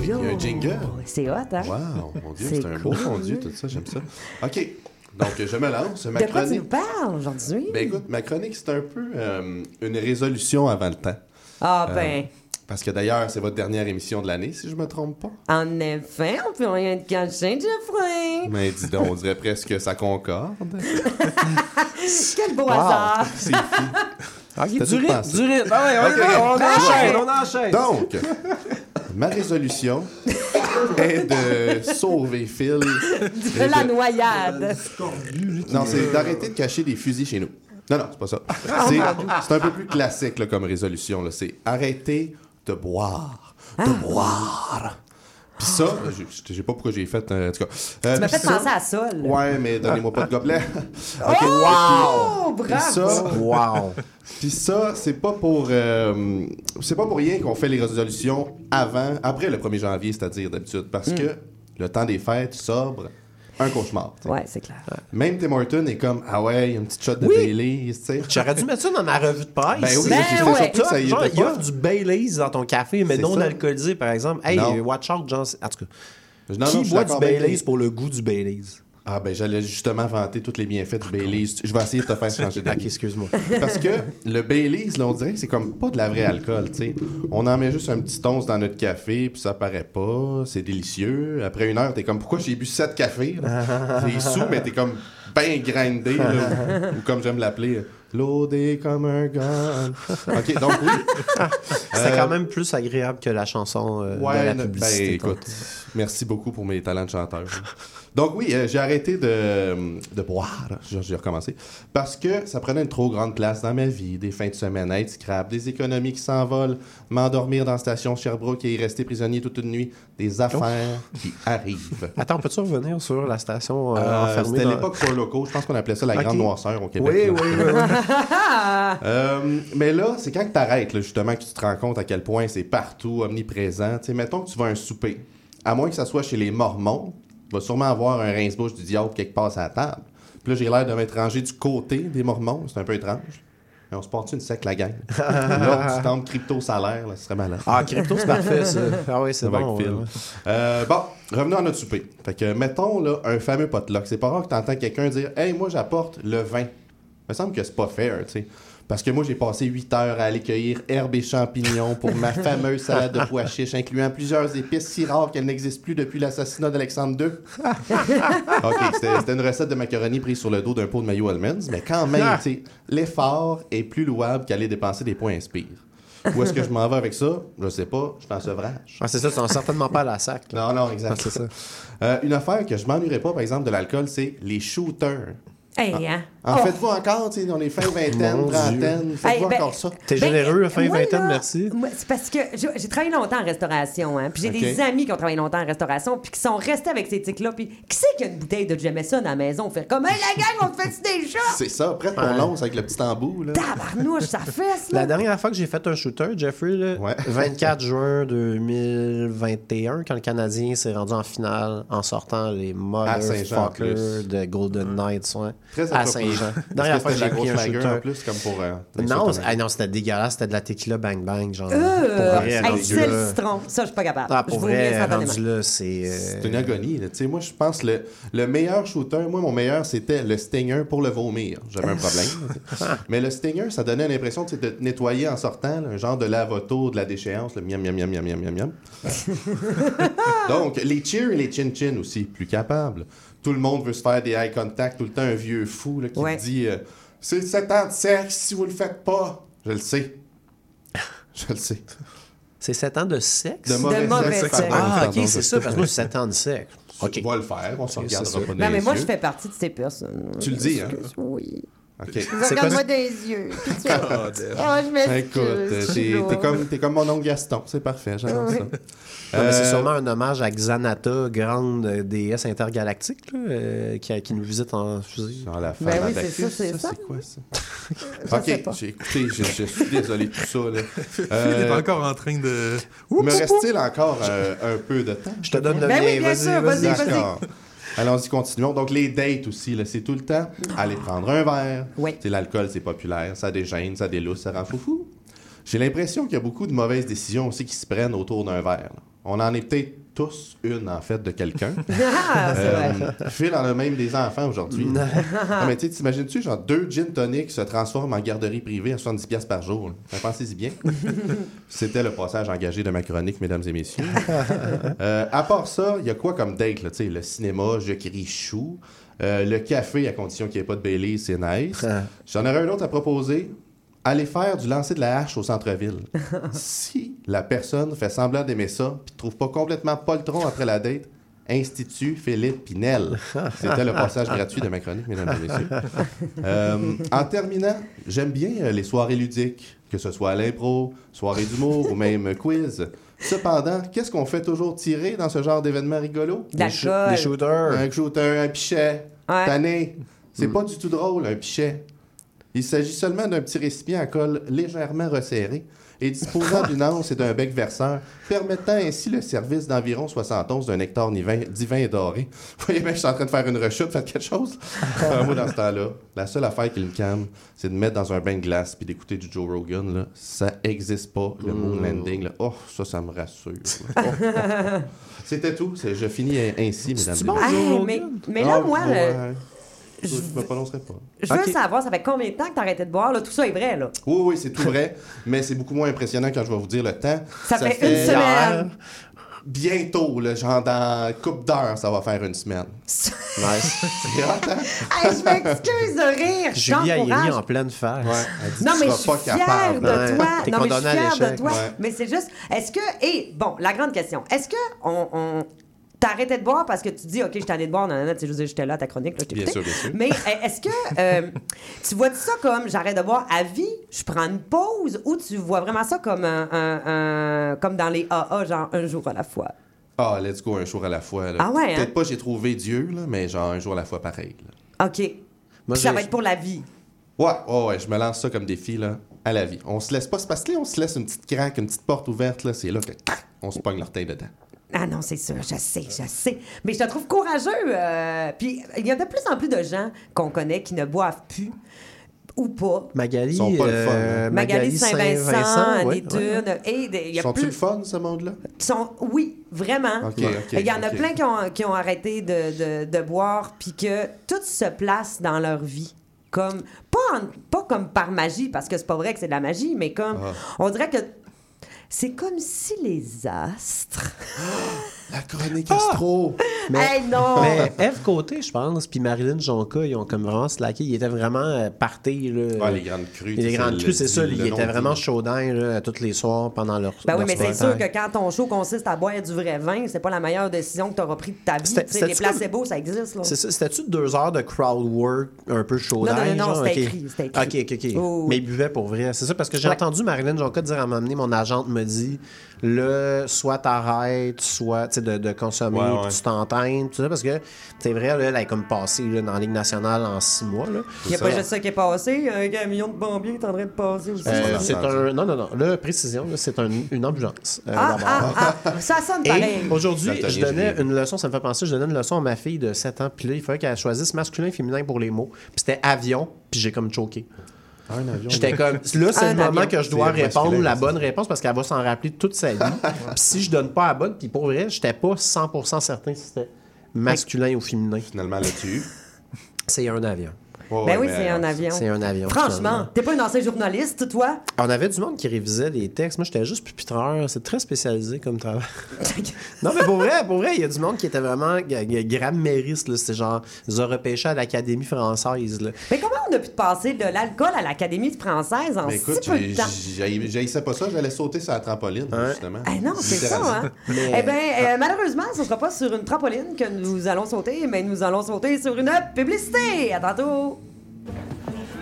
Il y a un jingle. C'est hot, hein? Wow, mon Dieu, C'est un beau cool. rendu, tout ça, j'aime ça. OK, donc je me lance. Ma De quoi tu chronique. nous parles aujourd'hui? Ben écoute, ma chronique, c'est un peu euh, une résolution avant le temps. ah, ben. Parce que d'ailleurs, c'est votre dernière émission de l'année, si je me trompe pas. En effet, on peut rien te cacher, Jeffrey. Mais dis donc, on dirait presque que ça concorde. Quel beau Wow. hasard. C'est fou. Du rythme, du rythme. Ah ouais, on enchaîne, on enchaîne. Donc, ma résolution est de sauver Phil. De la noyade. Non, c'est d'arrêter de cacher des fusils chez nous. Non, non, c'est pas ça. Ah, C'est, un peu plus classique là, comme résolution. C'est arrêter de boire. Ah. De boire. Puis ça, je je sais pas pourquoi j'ai fait. euh, en tout cas. Euh, Tu m'as fait ça- penser à ça, là. Ouais, mais donnez-moi pas de gobelet. Oh, Puis bravo. ça, Wow. puis ça, c'est pas pour euh, c'est pas pour rien qu'on fait les résolutions avant, après le 1er janvier, c'est-à-dire d'habitude, parce Mm. que le temps des fêtes sobre, un cauchemar. Ouais, c'est clair. Même Tim Horton est comme ah ouais, une petite shot de Oui. Sais. J'aurais dû mettre ça dans ma revue de presse. Ben oui, Ben ouais. ça y Genre, il y a du Baileys dans ton café, mais non ça. alcoolisé, par exemple. Hey, Non. watch out, genre, en tout cas. Non, qui boit du Baileys pour le goût du Baileys? Ah ben j'allais justement vanter tous les bienfaits du Baileys. Je vais essayer de te faire changer d'avis. excuse-moi. Parce que le Baileys, là, on dirait que c'est comme pas de la vraie alcool, tu sais. On en met juste un petit once dans notre café, puis ça paraît pas, c'est délicieux. Après une heure, t'es comme, pourquoi j'ai bu sept cafés? T'es sous, mais t'es comme ben grindé, là. ou comme j'aime l'appeler, loadé comme un gun. OK, donc oui. C'est Euh, quand même plus agréable que la chanson euh, de Ouais, la ne- publicité. ben écoute, merci beaucoup pour mes talents de chanteur. Donc oui, euh, j'ai arrêté de, de boire, j'ai recommencé, parce que ça prenait une trop grande place dans ma vie, des fins de semaine à être scrap, des économies qui s'envolent, m'endormir dans la station Sherbrooke et y rester prisonnier toute une nuit, des affaires qui arrivent. Attends, peux-tu revenir sur la station enfermée C'était dans- l'époque pour locaux, je pense qu'on appelait ça la grande noirceur au Québec. Oui, là. oui, oui. oui. Euh, mais là, c'est quand tu t'arrêtes, là, justement, que tu te rends compte à quel point c'est partout, omniprésent? Tu sais, mettons que tu vas à un souper. À moins que ça soit chez les Mormons, tu vas sûrement avoir un rince-bouche du diable quelque part à la table. Puis là, j'ai l'air de m'être rangé du côté des Mormons. C'est un peu étrange. Mais on se porte une sec, la gang? Là, tu tentes crypto-salaire, là, ce serait malade. Ah, crypto, c'est parfait, ça. Ah oui, c'est va bon. ouais. Euh, bon, revenons à notre souper. Fait que, mettons, là, un fameux potluck. C'est pas rare que tu entends quelqu'un dire Hey, moi, j'apporte le vin. Il me semble que c'est pas fair, tu sais. Parce que moi, j'ai passé 8 heures à aller cueillir herbes et champignons pour ma fameuse salade de pois chiches, incluant plusieurs épices si rares qu'elles n'existent plus depuis l'assassinat d'Alexandre II. OK, c'était une recette de macaroni prise sur le dos d'un pot de maillot almonds, mais quand même, tu sais, l'effort est plus louable qu'aller dépenser des points inspire. Où est-ce que je m'en vais avec ça? Je sais pas, je fais un sevrage. Ah, c'est ça, tu n'as certainement pas à la sac. là. Non, non, exact. Ah, ça. Euh, une affaire que je m'ennuierais pas, par exemple, de l'alcool, c'est les shooters. Hey, hein? En Oh. faites-vous encore, tu sais, dans les fins vingtaine, Mon Dieu. trentaine, faites-vous Hey, ben, encore ça? T'es Ben, généreux, fin moi, vingtaine, là, merci. moi, C'est parce que j'ai travaillé longtemps en restauration, hein, puis j'ai des amis qui ont travaillé longtemps en restauration, puis qui sont restés avec ces tics-là, puis qui c'est qui a une bouteille de Jameson à la maison? Faire comme, hey, la gang, on te fait des shots? C'est ça, prête Ouais. l'once avec le petit embout, là. Tabarnouche, ça fesse, là. La dernière fois que j'ai fait un shooter, Jeffrey, là, Ouais. 24 juin 2021, quand le Canadien s'est rendu en finale en sortant les motherfuckers de Golden Knights ouais, Très à. Saint-Jean. Est-ce Dernière que fois que c'était j'ai de la pris un grosse lager en shooter. plus, comme pour... euh, Non, ah non, c'était dégueulasse. C'était de la tequila bang bang, genre. Euh, pour vrai, hey, rendu c'est le citron. Ça, je suis pas capable. Ah, pour vrai, instantanément. rendu là, c'est... euh, C'est une agonie. là. Tu sais, moi, je pense le, le meilleur shooter, moi, mon meilleur, c'était le Stinger pour le vomir. J'avais un problème. Mais le Stinger, ça donnait l'impression de te nettoyer en sortant, là, un genre de lave-auto de la déchéance, le miam, miam, miam, miam, miam, miam, miam. Donc, les cheers et les chin-chin aussi, plus capables. Tout le monde veut se faire des eye contact, tout le temps un vieux fou là, qui Ouais. dit euh, C'est 7 ans de sexe si vous le faites pas. Je le sais. Je le sais. C'est 7 ans de sexe? De mauvais, mauvais sexe. Ah, ok, c'est ça, parce que moi, c'est 7 ans de sexe. Tu vas le faire, on se Ok, c'est regardera pas Non, mais moi, je fais partie de ces personnes. Tu le dis, hein? Oui. Regarde-moi ça? des yeux. Oh, je m'excuse. Écoute, t'es comme, t'es comme mon oncle Gaston, c'est parfait, j'adore ça. C'est Euh, sûrement un hommage à Xanata, grande déesse intergalactique, là, euh, qui, qui nous visite en fusée. Dans la Ben oui, c'est ça, c'est ça. c'est quoi ça? Je ok, j'ai écouté, je, je suis désolé de tout ça. Là. Il est Euh, encore en train de. me reste-t-il encore euh, un peu de temps? Je te donne le Ben mien, oui, bien vas-y, sûr, vas-y. Allons-y, continuons. Donc, les dates aussi, là, c'est tout le temps aller prendre un verre. Oui. C'est l'alcool, c'est populaire, ça dégêne, ça délousse, ça rend foufou. J'ai l'impression qu'il y a beaucoup de mauvaises décisions aussi qui se prennent autour d'un verre. là. On en est peut-être tous une, en fait, de quelqu'un. Ah. Euh, Phil en a même des enfants aujourd'hui. Ah, mais tu sais, t'imagines-tu, genre, deux gin tonic se transforment en garderie privée à 70$ piastres par jour. Pensez-y bien. C'était le passage engagé de ma chronique, mesdames et messieurs. Euh, à part ça, il y a quoi comme date, là? Tu sais, le cinéma, je crie chou. Euh, le café, à condition qu'il n'y ait pas de Bailey, c'est nice. J'en aurais un autre à proposer. Aller faire du lancer de la hache au centre-ville. si la personne fait semblant d'aimer ça, puis trouve pas complètement poltron après la date, Institut Philippe Pinel. C'était le passage gratuit de ma chronique, mesdames et messieurs. Euh, en terminant, j'aime bien euh, les soirées ludiques, que ce soit à l'impro, soirée d'humour ou même quiz. Cependant, qu'est-ce qu'on fait toujours tirer dans ce genre d'événement rigolo? De l'alcool. Des shooters. Un shooter, un pichet. Ouais. Tanné. C'est pas du tout drôle, un pichet. Il s'agit seulement d'un petit récipient à colle légèrement resserré et disposant d'une anse et d'un bec verseur, permettant ainsi le service d'environ 71 d'un hectare divin, divin et doré. Vous voyez bien, je suis en train de faire une rechute, faites quelque chose. Euh, moi, dans ce temps-là, la seule affaire qui me calme, c'est de mettre dans un bain de glace puis d'écouter du Joe Rogan. Là. Ça existe pas, le moon landing. Là. Oh, ça, ça me rassure. Oh. C'était tout. Je finis ainsi, mesdames et messieurs. Mais, mais là, Ah, moi, le- Je me prononcerai pas. je veux savoir, ça fait combien de temps que t'as arrêté de boire? Là? Tout ça est vrai, là. Oui, oui, c'est tout vrai, mais c'est beaucoup moins impressionnant quand je vais vous dire le temps. Ça fait une semaine. Bientôt, là, genre dans une couple d'heures, ça va faire une semaine. Nice. C'est hot, hein? Hey, je m'excuse de rire. Julie a t'encourage. mis en pleine face. Elle dit, Non, tu mais je suis pas fière capable. de Ouais. toi. T'es Non, mais je condamné à suis fière de l'échec. toi. Ouais. Mais c'est juste, est-ce que, et bon, la grande question, est-ce que on, on arrêté de boire parce que tu dis, OK, je t'en ai de boire, non, non, non, tu sais, j'étais là à ta chronique, là, je Bien sûr, bien sûr. Mais euh, est-ce que euh, tu vois ça comme j'arrête de boire à vie, je prends une pause, ou tu vois vraiment ça comme un, un- un- comme dans les AA, genre un jour à la fois? Ah, let's go, un jour à la fois. là. Ah ouais, hein? Peut-être pas j'ai trouvé Dieu, là, mais genre un jour à la fois pareil. là. OK. Moi, Puis ça va être pour la vie. Ouais, ouais, ouais, je me lance ça comme défi là, à la vie. On se laisse pas se passer, on se laisse une petite craque, une petite porte ouverte, là, c'est là que on se pogne l'orteil dedans. Ah non, c'est sûr, je sais, je sais. Mais je te trouve courageux. euh, puis il y a de plus en plus de gens qu'on connaît qui ne boivent plus ou pas. Magali, Ils sont pas le fun, euh, hein. Magali Saint-Vincent, ouais, Annie ouais. Dune, et des- y a Sont-tu plus le fun, ce monde-là? sont oui vraiment il y en a plein qui ont, qui ont arrêté de, de, de boire puis que tout se place dans leur vie comme pas en- pas comme par magie parce que c'est pas vrai que c'est de la magie mais comme Ah. on dirait que c'est comme si les astres La chronique astro! Mais, Hey, non mais Eve Côté, je pense, puis Marilyn Jonca, ils ont comme vraiment slacké. Ils étaient vraiment euh, partés. Là, Ah, les grandes crues. Les grandes crues, c'est ça. Ils étaient vraiment chaudins tous les soirs pendant leur Ben oui, leur mais c'est sûr que quand ton show consiste à boire du vrai vin, c'est pas la meilleure décision que tu auras prise de ta vie. Les placebos, ça existe. Là. C'est ça, C'était-tu deux heures de crowd work un peu chaudin? Non, non, non, non, c'était écrit. OK, OK, OK. Oh. Mais ils buvaient pour vrai. C'est ça, parce que j'ai Ouais. entendu Marilyn Jonca dire à un moment donné, mon agente me dit, le soit t'arrêtes, soit tu sais, de, de consommer, Ouais, tu t'entraînes, tout ça, parce que c'est vrai, là, elle est comme passée là, dans la Ligue nationale en six mois. Là. Il n'y a ça. pas juste ça qui est passé. Un camion de pompiers est en train de passer aussi. Euh, ça, c'est un. Non, non, non. Là, précision, là, c'est un- une ambulance. euh, ah, ah, ah, ça sonne pareil. aujourd'hui, je donnais une leçon, ça me fait penser, je donnais une leçon à ma fille de 7 ans, puis là, il fallait qu'elle choisisse masculin et féminin pour les mots. Puis c'était avion, puis j'ai comme choqué. Un avion. J'étais comme, là, c'est le moment avion. que je dois répondre la bonne réponse parce qu'elle va s'en rappeler toute sa vie. puis si je donne pas la bonne, puis pour vrai, j'étais pas 100% certain si c'était masculin ou féminin. Finalement, là-dessus. C'est un avion. Ben oui, c'est un avion. C'est un avion. Franchement, t'es pas un ancien journaliste, toi? On avait du monde qui révisait les textes. Moi, j'étais juste pupitreur. C'est très spécialisé comme travail. non, mais pour vrai, pour vrai, il y a du monde qui était vraiment grammairiste. là. C'était genre, ils ont repêché à l'Académie française. là. Mais comment on a pu te passer de l'alcool à l'Académie française en Mais écoute, si peu j'ai- de temps? j'ai- j'haïssais pas ça, j'allais sauter sur la trampoline, justement. Ah non, c'est ça, hein? Eh bien, euh, malheureusement, ce ne sera pas sur une trampoline que nous allons sauter, mais nous allons sauter sur une publicité. À tantôt!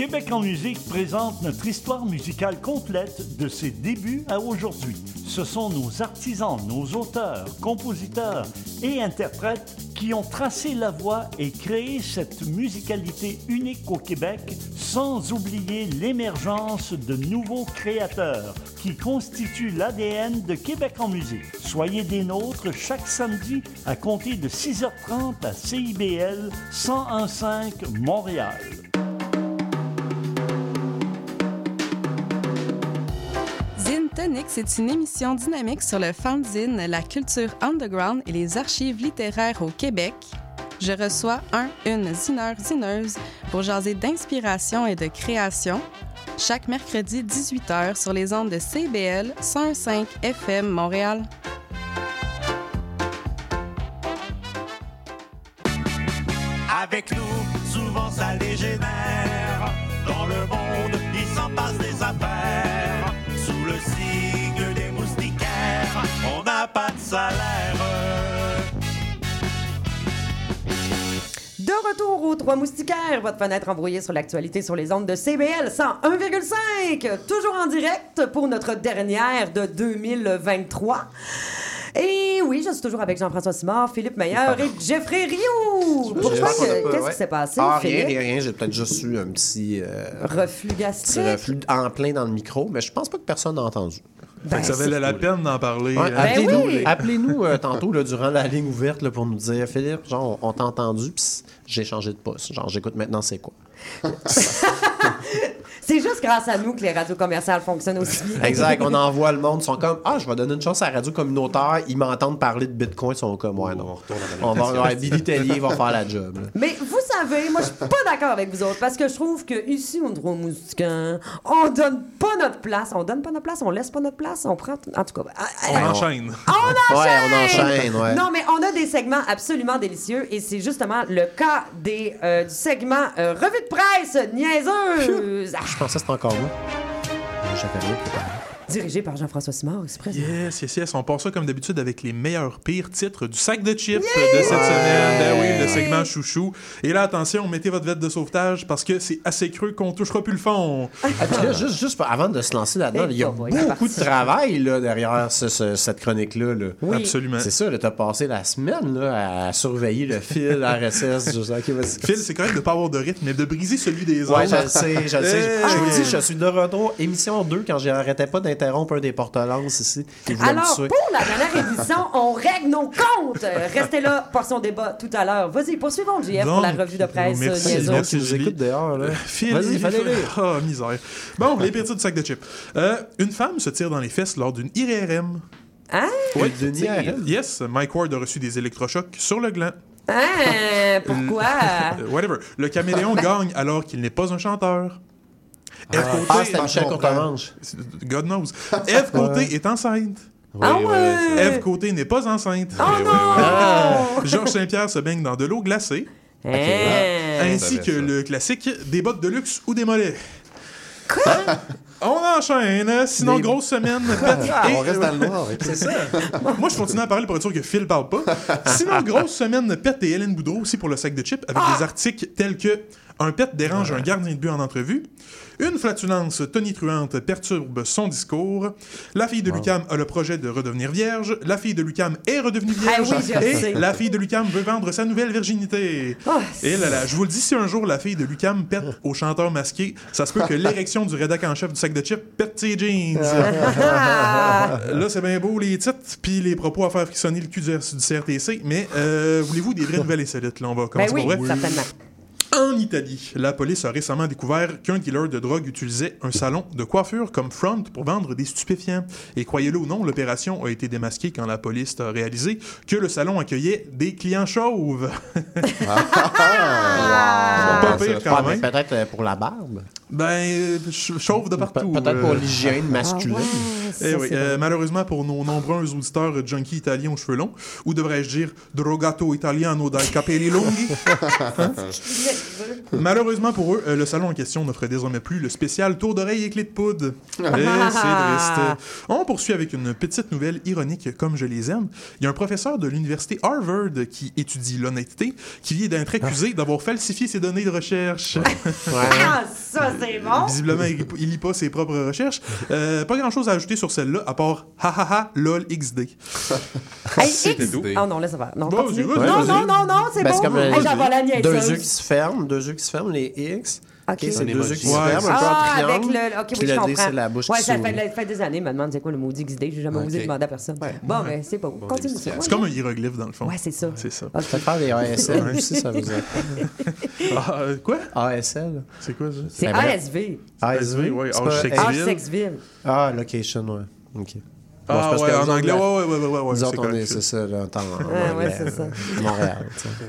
Québec en musique présente notre histoire musicale complète de ses débuts à aujourd'hui. ce sont nos artisans, nos auteurs, compositeurs et interprètes qui ont tracé la voie et créé cette musicalité unique au Québec, sans oublier l'émergence de nouveaux créateurs qui constituent l'ADN de Québec en musique. Soyez des nôtres chaque samedi à compter de 6h30 à CIBL 1015 Montréal. C'est une émission dynamique sur le fanzine, la culture underground et les archives littéraires au Québec. Je reçois un, une zineur, zineuse pour jaser d'inspiration et de création. Chaque mercredi 18h sur les ondes de CBL 105 FM Montréal. Avec nous, souvent ça. Dans le monde, il s'en passe des affaires. N'a pas de salaire. De retour aux Trois Moustiquaires, votre fenêtre embrouillée sur l'actualité sur les ondes de CBL 101,5. Toujours en direct pour notre dernière de 2023. Et oui, je suis toujours avec Jean-François Simard, Philippe Meilleur et Jeffrey Rioux. Pourquoi? que- Qu'est-ce qui s'est passé, Ah, rien, Philippe? rien, rien. J'ai peut-être juste eu un petit. euh, Reflux petit gastrique. reflux en plein dans le micro, mais je pense pas que personne n'a entendu. Que ça valait la peine d'en parler. Ouais, euh, appelez-nous oui. appelez-nous, euh, tantôt là, durant la ligne ouverte là, pour nous dire Philippe, genre, on t'a entendu, puis j'ai changé de poste. Genre, j'écoute maintenant, c'est quoi? C'est juste grâce à nous que les radios commerciales fonctionnent aussi bien. Exact, on envoie le monde, ils sont comme Ah, je vais donner une chance à la radio communautaire, ils m'entendent parler de Bitcoin, ils sont comme Ouais, non. On va, ouais, Billy Tellier va faire la job. là. Mais vous savez, moi, je suis pas d'accord avec vous autres parce que je trouve que ici, on droit moustiquin, on donne pas notre place. On donne pas notre place, on laisse pas notre place, on prend. En tout cas. ah, On ah, enchaîne. On enchaîne! Ouais, on enchaîne, ouais. Non, mais on a des segments absolument délicieux et c'est justement le cas des, euh, du segment euh, Revue de presse niaiseuse, Ah, Je pensais que c'était encore moi. J'avais rien préparé. Dirigé par Jean-François Simard, c'est présent. Yes, yes, yes. On part ça comme d'habitude avec les meilleurs pires titres du sac de chips de cette semaine. Ben oui, le segment chouchou. Et là, attention, mettez votre veste de sauvetage parce que c'est assez creux qu'on touchera plus le fond. Ah, puis là, juste, juste avant de se lancer là-dedans, il y a Oh beaucoup de travail là, derrière ce- ce- cette chronique-là. là. Oui. Absolument. C'est ça, tu as passé la semaine là, à surveiller le fil RSS. je sais. Phil, c'est correct de pas avoir de rythme, mais de briser celui des autres. Ouais, je le sais, je le sais. Hey! Je vous dis, je suis de retour. Émission 2, quand j'arrêtais pas d'interrompre un des porte-lances ici. Alors, pour la dernière édition, on règle nos comptes. Euh, Restez là pour son débat tout à l'heure. Vas-y, poursuivons, JF, pour la revue de presse euh, merci, niaiseuse. merci, qui nous écoute dehors, là. Euh, Phil, Vas-y, il fallait. Ah, misère. Bon, les pires titres du sac de chips. Euh, une femme se tire dans les fesses lors d'une IRM. Hein? Oui, D'une IRM? Yes, Mike Ward a reçu des électrochocs sur le gland. Hein? Pourquoi? Euh, whatever. Le caméléon gagne alors qu'il n'est pas un chanteur. F. Ah, Côté, c'était Michel Courtemanche. God knows. F. Côté est enceinte. Ah ouais? F. Côté n'est pas enceinte. Oh Eh oui, non! oui. Georges Saint-Pierre se baigne dans de l'eau glacée. Hein? ainsi que le classique des bottes de luxe ou des mollets. On enchaîne, sinon Des- grosse semaine. pète- et- On reste dans le noir. C'est ça. Moi, je continue à parler pour être sûr que Phil parle pas. Sinon, grosse semaine pète et Hélène Boudreau aussi pour le sac de chips avec des articles tels que Un pet dérange un gardien de but en entrevue. Une flatulence tonitruante perturbe son discours. La fille de Lucam a le projet de redevenir vierge. La fille de Lucam est redevenue vierge. Ah oui, le et sais. la fille de Lucam veut vendre sa nouvelle virginité. Oh, et là là, je vous le dis, si un jour la fille de Lucam pète au chanteur masqué, ça se peut que l'érection du rédac en chef du sac de chips pète ses jeans. Ah! Là, c'est bien beau les titres, puis les propos à faire frissonner le cul du, du CRTC, mais euh, voulez-vous des vraies nouvelles insolites? Là, on va Ben commencer oui, pour vrai. certainement. En Italie, la police a récemment découvert qu'un dealer de drogue utilisait un salon de coiffure comme front pour vendre des stupéfiants. Et croyez-le ou non, l'opération a été démasquée quand la police a réalisé que le salon accueillait des clients chauves. Ah! Pas pire quand Ouais, mais même. Peut-être euh, pour la barbe. Ben, euh, ch- chauve de partout. Pe- Peut-être pour euh. l'hygiène masculine. Eh oui, euh, malheureusement pour nos nombreux auditeurs junkies italiens aux cheveux longs, ou devrais-je dire drogato italiano dai capelli lunghi. Hein? Malheureusement pour eux, le salon en question n'offre désormais plus le spécial tour d'oreille et clé de poudre. Eh, c'est triste. On poursuit avec une petite nouvelle ironique comme je les aime. Il y a un professeur de l'université Harvard qui étudie l'honnêteté, qui vient d'être accusé d'avoir falsifié ses données de recherche. Ah, ça, c'est bon. Visiblement, il, il lit pas ses propres recherches. Euh, pas grand chose à ajouter sur celle-là, à part hahaha lol XD. Hey, X... tout. Oh non, laisse faire. Non, Bon, continue. non, non, non, non, c'est Ben, bon. comme, euh, Hey, vais la deux yeux qui se ferment, deux yeux qui se ferment, les X. Ok. c'est deux yeux qui se Ouais, ferment, un peu en Ah, triangle. avec le. Ok, puis oui, je le D, comprends. c'est la bouche ouais, qui ça fait, fait des années, me demande c'est quoi le maudit XD. J'ai jamais osé demander à personne. Bon, ben, c'est bon. Continue. C'est comme un hiéroglyphe, dans le fond. Ouais, c'est ça. C'est ça. Ok. Peut-être faire des ASL aussi, ça veut dire. Ah, euh, quoi? ASL. C'est quoi ça? C'est. ASV. ASV, ouais, C'est Âge pas- sexuel. Âge Sexville. Ah, location, ouais. OK. Ah, Bon, c'est parce ouais, en anglais, ouais, ouais, ouais, ouais, ouais, Nous c'est autres, on est, correct. c'est ça, là, en temps en Ah, ouais, c'est ça. Montréal.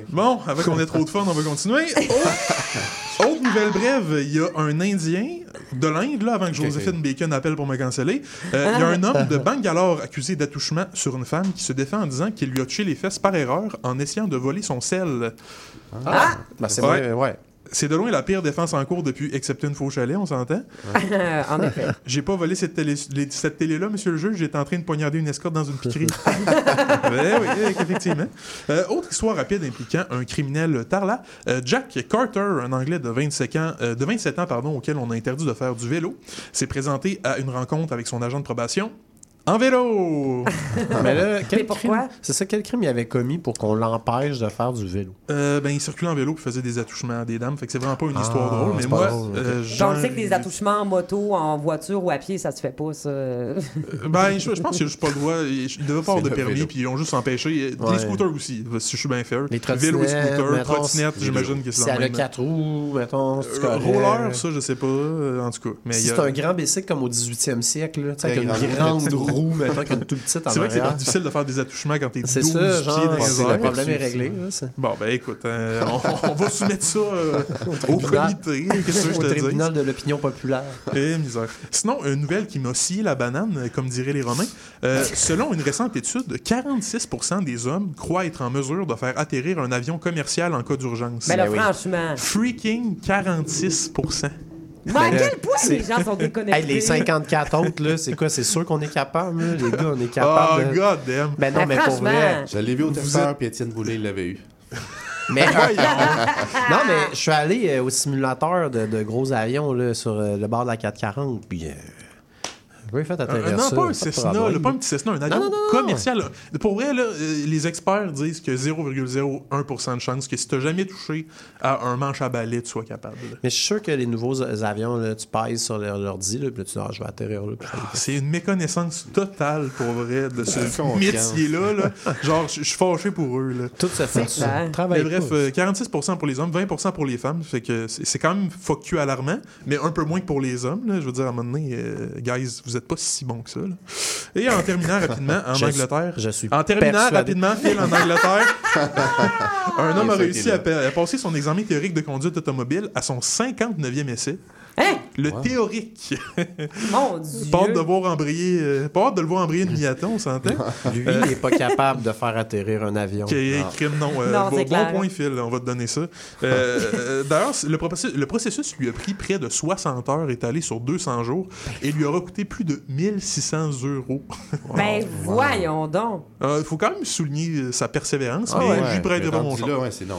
Bon, avec qu'on ait trop de fun, on va continuer. Autre, autre nouvelle brève, il y a un Indien de l'Inde, là, avant que Joséphine Bacon appelle pour me canceller. Euh, Il y a un homme de Bangalore accusé d'attouchement sur une femme qui se défend en disant qu'il lui a touché les fesses par erreur en essayant de voler son sel. Ah! Ben, c'est Ouais. vrai, ouais. C'est de loin la pire défense en cours depuis excepté une faux chalet, on s'entend? en effet. J'ai pas volé cette télé- les- cette télé-là, monsieur le juge. J'étais en train de poignarder une escorte dans une piquerie. Ben oui, oui, effectivement. Euh, autre histoire rapide impliquant un criminel tarlat. Euh, Jack Carter, un Anglais de 27 ans, euh, de 27 ans pardon, auquel on a interdit de faire du vélo, s'est présenté à une rencontre avec son agent de probation. En vélo! Mais là, quel Mais pourquoi? crime- C'est ça, quel crime il avait commis pour qu'on l'empêche de faire du vélo? Euh, ben, il circulait en vélo puis faisait des attouchements à des dames. Fait que c'est vraiment pas une Ah, histoire drôle. Mais c'est moi, drôle, ok. euh, genre- que les attouchements en moto, en voiture ou à pied, ça se fait pas, ça. Euh, Ben, je, je pense qu'il n'y a juste pas le droit. Il devait pas avoir de permis, puis ils ont juste empêché. Ouais. Les scooters aussi, si je suis bien fair. Les Vélo et trottinettes, scooter, trottinette, j'imagine que c'est Si dans elle le a même. quatre roues, mettons, c'est Euh, roller, ça, je sais pas, en tout cas. Mais Si c'est un grand bicycle comme au 18e siècle, tu sais, avec Très une grande. grande roue, mettons, qui est toute petite en C'est vrai que c'est difficile de faire des attouchements quand t'es 12 C'est ça, pieds genre, dans les c'est- airs. le problème est réglé. là, Bon, ben écoute, euh, on, on va soumettre ça euh, au tribunal. comité. Qu'est-ce que je Au te dis? tribunal de l'opinion populaire. Eh, misère. Sinon, une nouvelle qui m'a scié la banane, euh, comme diraient les Romains. Euh, selon une récente étude, 46% des hommes croient être en mesure de faire atterrir un avion commercial en cas d'urgence. Mais là, Ben oui. franchement. Freaking 46%. Mais à Ben, quel point c'est- les gens sont déconnectés? Hey, les 54 autres, là, c'est quoi? C'est sûr qu'on est capable, là, les gars, on est Oh, capable. de- god damn. Ben non, Mais mais pour vrai. Je l'ai vu au testeur, êtes- puis Étienne Boulay l'avait eu. Mais, non, mais je suis allé euh, au simulateur de, de gros avions là, sur euh, le bord de la 440, puis. Euh, oui, faites atterrir Euh, non, ça, pas un Cessna, pas un petit Cessna, un avion non, non, non. commercial. là. Pour vrai, là, euh, les experts disent que 0,01% de chance que si tu jamais touché à un manche à balai, tu sois capable. là. Mais je suis sûr que les nouveaux euh, avions, là, tu pèses sur leur l'ordi, puis là, tu dis, ah, je vais atterrir là. ça- C'est une méconnaissance totale, pour vrai, de ce métier-là. là. Genre, je suis fâché pour eux. Là. Tout se fait C'est clair. Mais Travaille bref, pas. euh, 46% pour les hommes, 20% pour les femmes. Fait que c'est c'est quand même fuck you alarmant, mais un peu moins que pour les hommes. là. Je veux dire, à un moment donné, euh, guys, vous êtes pas si bons que ça. là. Et en terminant rapidement, en Je- Angleterre. je suis En terminant persuadé. rapidement, Phil, en Angleterre, un homme a réussi à, à passer son examen théorique de conduite automobile à son 59e essai. Hein? Le théorique. Mon Dieu. Pas hâte de voir embrayer, euh, pas hâte de le voir embrayer une Miata, on s'entend. Lui, il n'est pas capable de faire atterrir un avion. Qui est crime, non. euh, Non, bon, point, Phil, on va te donner ça. Euh, euh, D'ailleurs, le processus, le processus lui a pris près de 60 heures, étalé sur 200 jours, et lui aura coûté plus de 1600 euros. Ben, voyons donc. Il faut quand même souligner sa persévérance, Ah mais ouais, j'y mais prêterai pas mon là, ouais, non.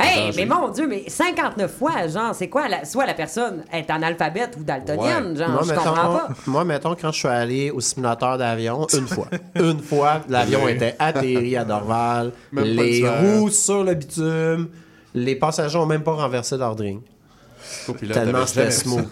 Hey, mais mon Dieu, mais 59 fois, genre, c'est quoi? la- soit la personne est analphabète ou daltonienne, genre, moi, je mettons, comprends pas. moi, mettons, quand je suis allé au simulateur d'avion, une fois. une fois, l'avion était atterri à Dorval, Même pas les roues sur le bitume, les passagers ont même pas renversé leur drink. Tellement c'était smooth.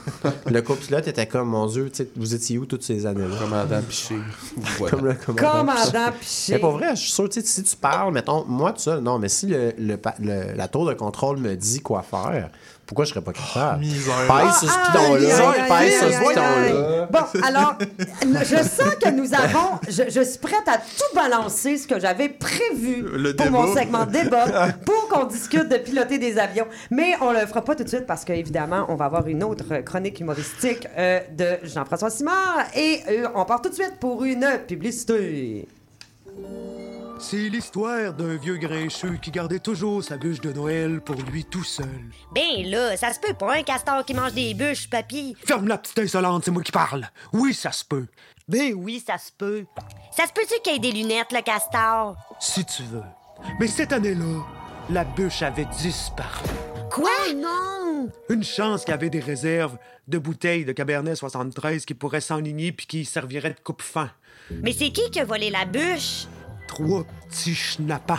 le copilote était comme, mon Dieu, tu sais, vous étiez où toutes ces années-là? Commandant Piché. Voilà. Comme le commandant. Commandant Piché. Mais pour vrai, je suis sûr, tu sais, si tu parles, mettons, moi tout seul, non, mais si le, le le- la tour de contrôle me dit quoi faire, pourquoi je serais pas capable? misère. Pèse sur ce pèse sur aïe, ce bidon-là. Bon, alors, je sens que nous avons. Je, je suis prête à tout balancer ce que j'avais prévu Le pour débat. mon segment débat pour qu'on discute de piloter des avions. Mais on le fera pas tout de suite parce qu'évidemment, on va avoir une autre chronique humoristique euh, de Jean-François Simard et euh, on part tout de suite pour une publicité. C'est l'histoire d'un vieux grincheux qui gardait toujours sa bûche de Noël pour lui tout seul. Ben là, ça se peut pas un castor qui mange des bûches, papy. Ferme la petite insolente, c'est moi qui parle. Oui, ça se peut. Ben oui, ça se peut. Ça se peut-tu qu'il ait des lunettes, le castor? Si tu veux. Mais cette année-là, la bûche avait disparu. Quoi? non! non! Une chance qu'il y avait des réserves de bouteilles de Cabernet 73 qui pourraient s'enligner puis qui serviraient de coupe-fin. Mais c'est qui qui a volé la bûche? Trois petits schnappants.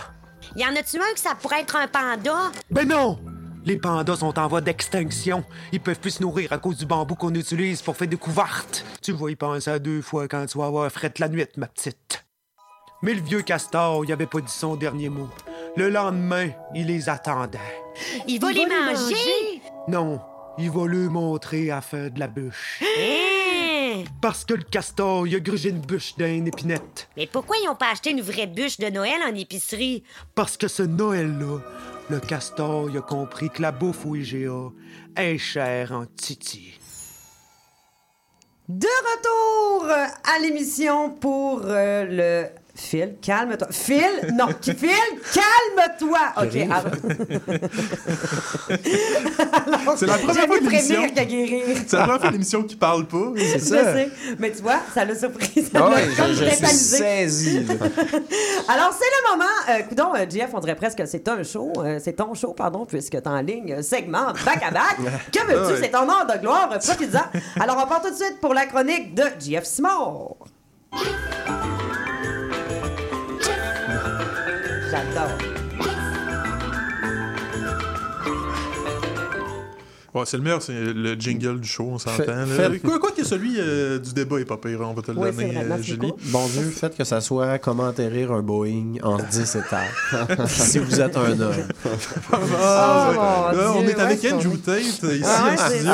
Y en a-tu un que ça pourrait être un panda? Ben non! Les pandas sont en voie d'extinction. Ils peuvent plus se nourrir à cause du bambou qu'on utilise pour faire des couvertes. Tu vas y penser à deux fois quand tu vas avoir frette la nuit, ma petite. Mais le vieux castor, il avait pas dit son dernier mot. Le lendemain, il les attendait. Il va les manger? Non, il va lui montrer à faire de la bûche. Parce que le castor, il a grugé une bûche d'un épinette. Mais pourquoi ils ont pas acheté une vraie bûche de Noël en épicerie? Parce que ce Noël-là, le castor, il a compris que la bouffe au IGA est chère en titi. De retour à l'émission pour euh, le Phil, calme-toi. Phil, non, Phil, calme-toi. Ok, alors- C'est la première fois l'émission. qu'à guérir. C'est la première fois l'émission qui parle pas. Je sais, mais tu vois, ça l'a surpris. Ça Ah l'a comme je, je suis tétanisé. saisi. là. Alors, c'est le moment. Euh, coudon, euh, JF, on dirait presque que c'est un show. euh, c'est ton show, pardon, puisque t'es en ligne, euh, segment back à back. Que veux-tu? Ouais. C'est ton heure de gloire. Profites-en. Alors, on part tout de suite pour la chronique de JF Simard. J'adore. Ouais, c'est le meilleur, c'est le jingle du show, on s'entend. Fait- Quoi, quoi que celui euh, du débat est pas pire, on va te le donner, euh, Julie. Bon Dieu, faites que ça soit comment atterrir un Boeing en 10 étages. si vous êtes un homme. Ah, Là, on est avec ouais, Andrew Tate ici Ah ouais, en studio.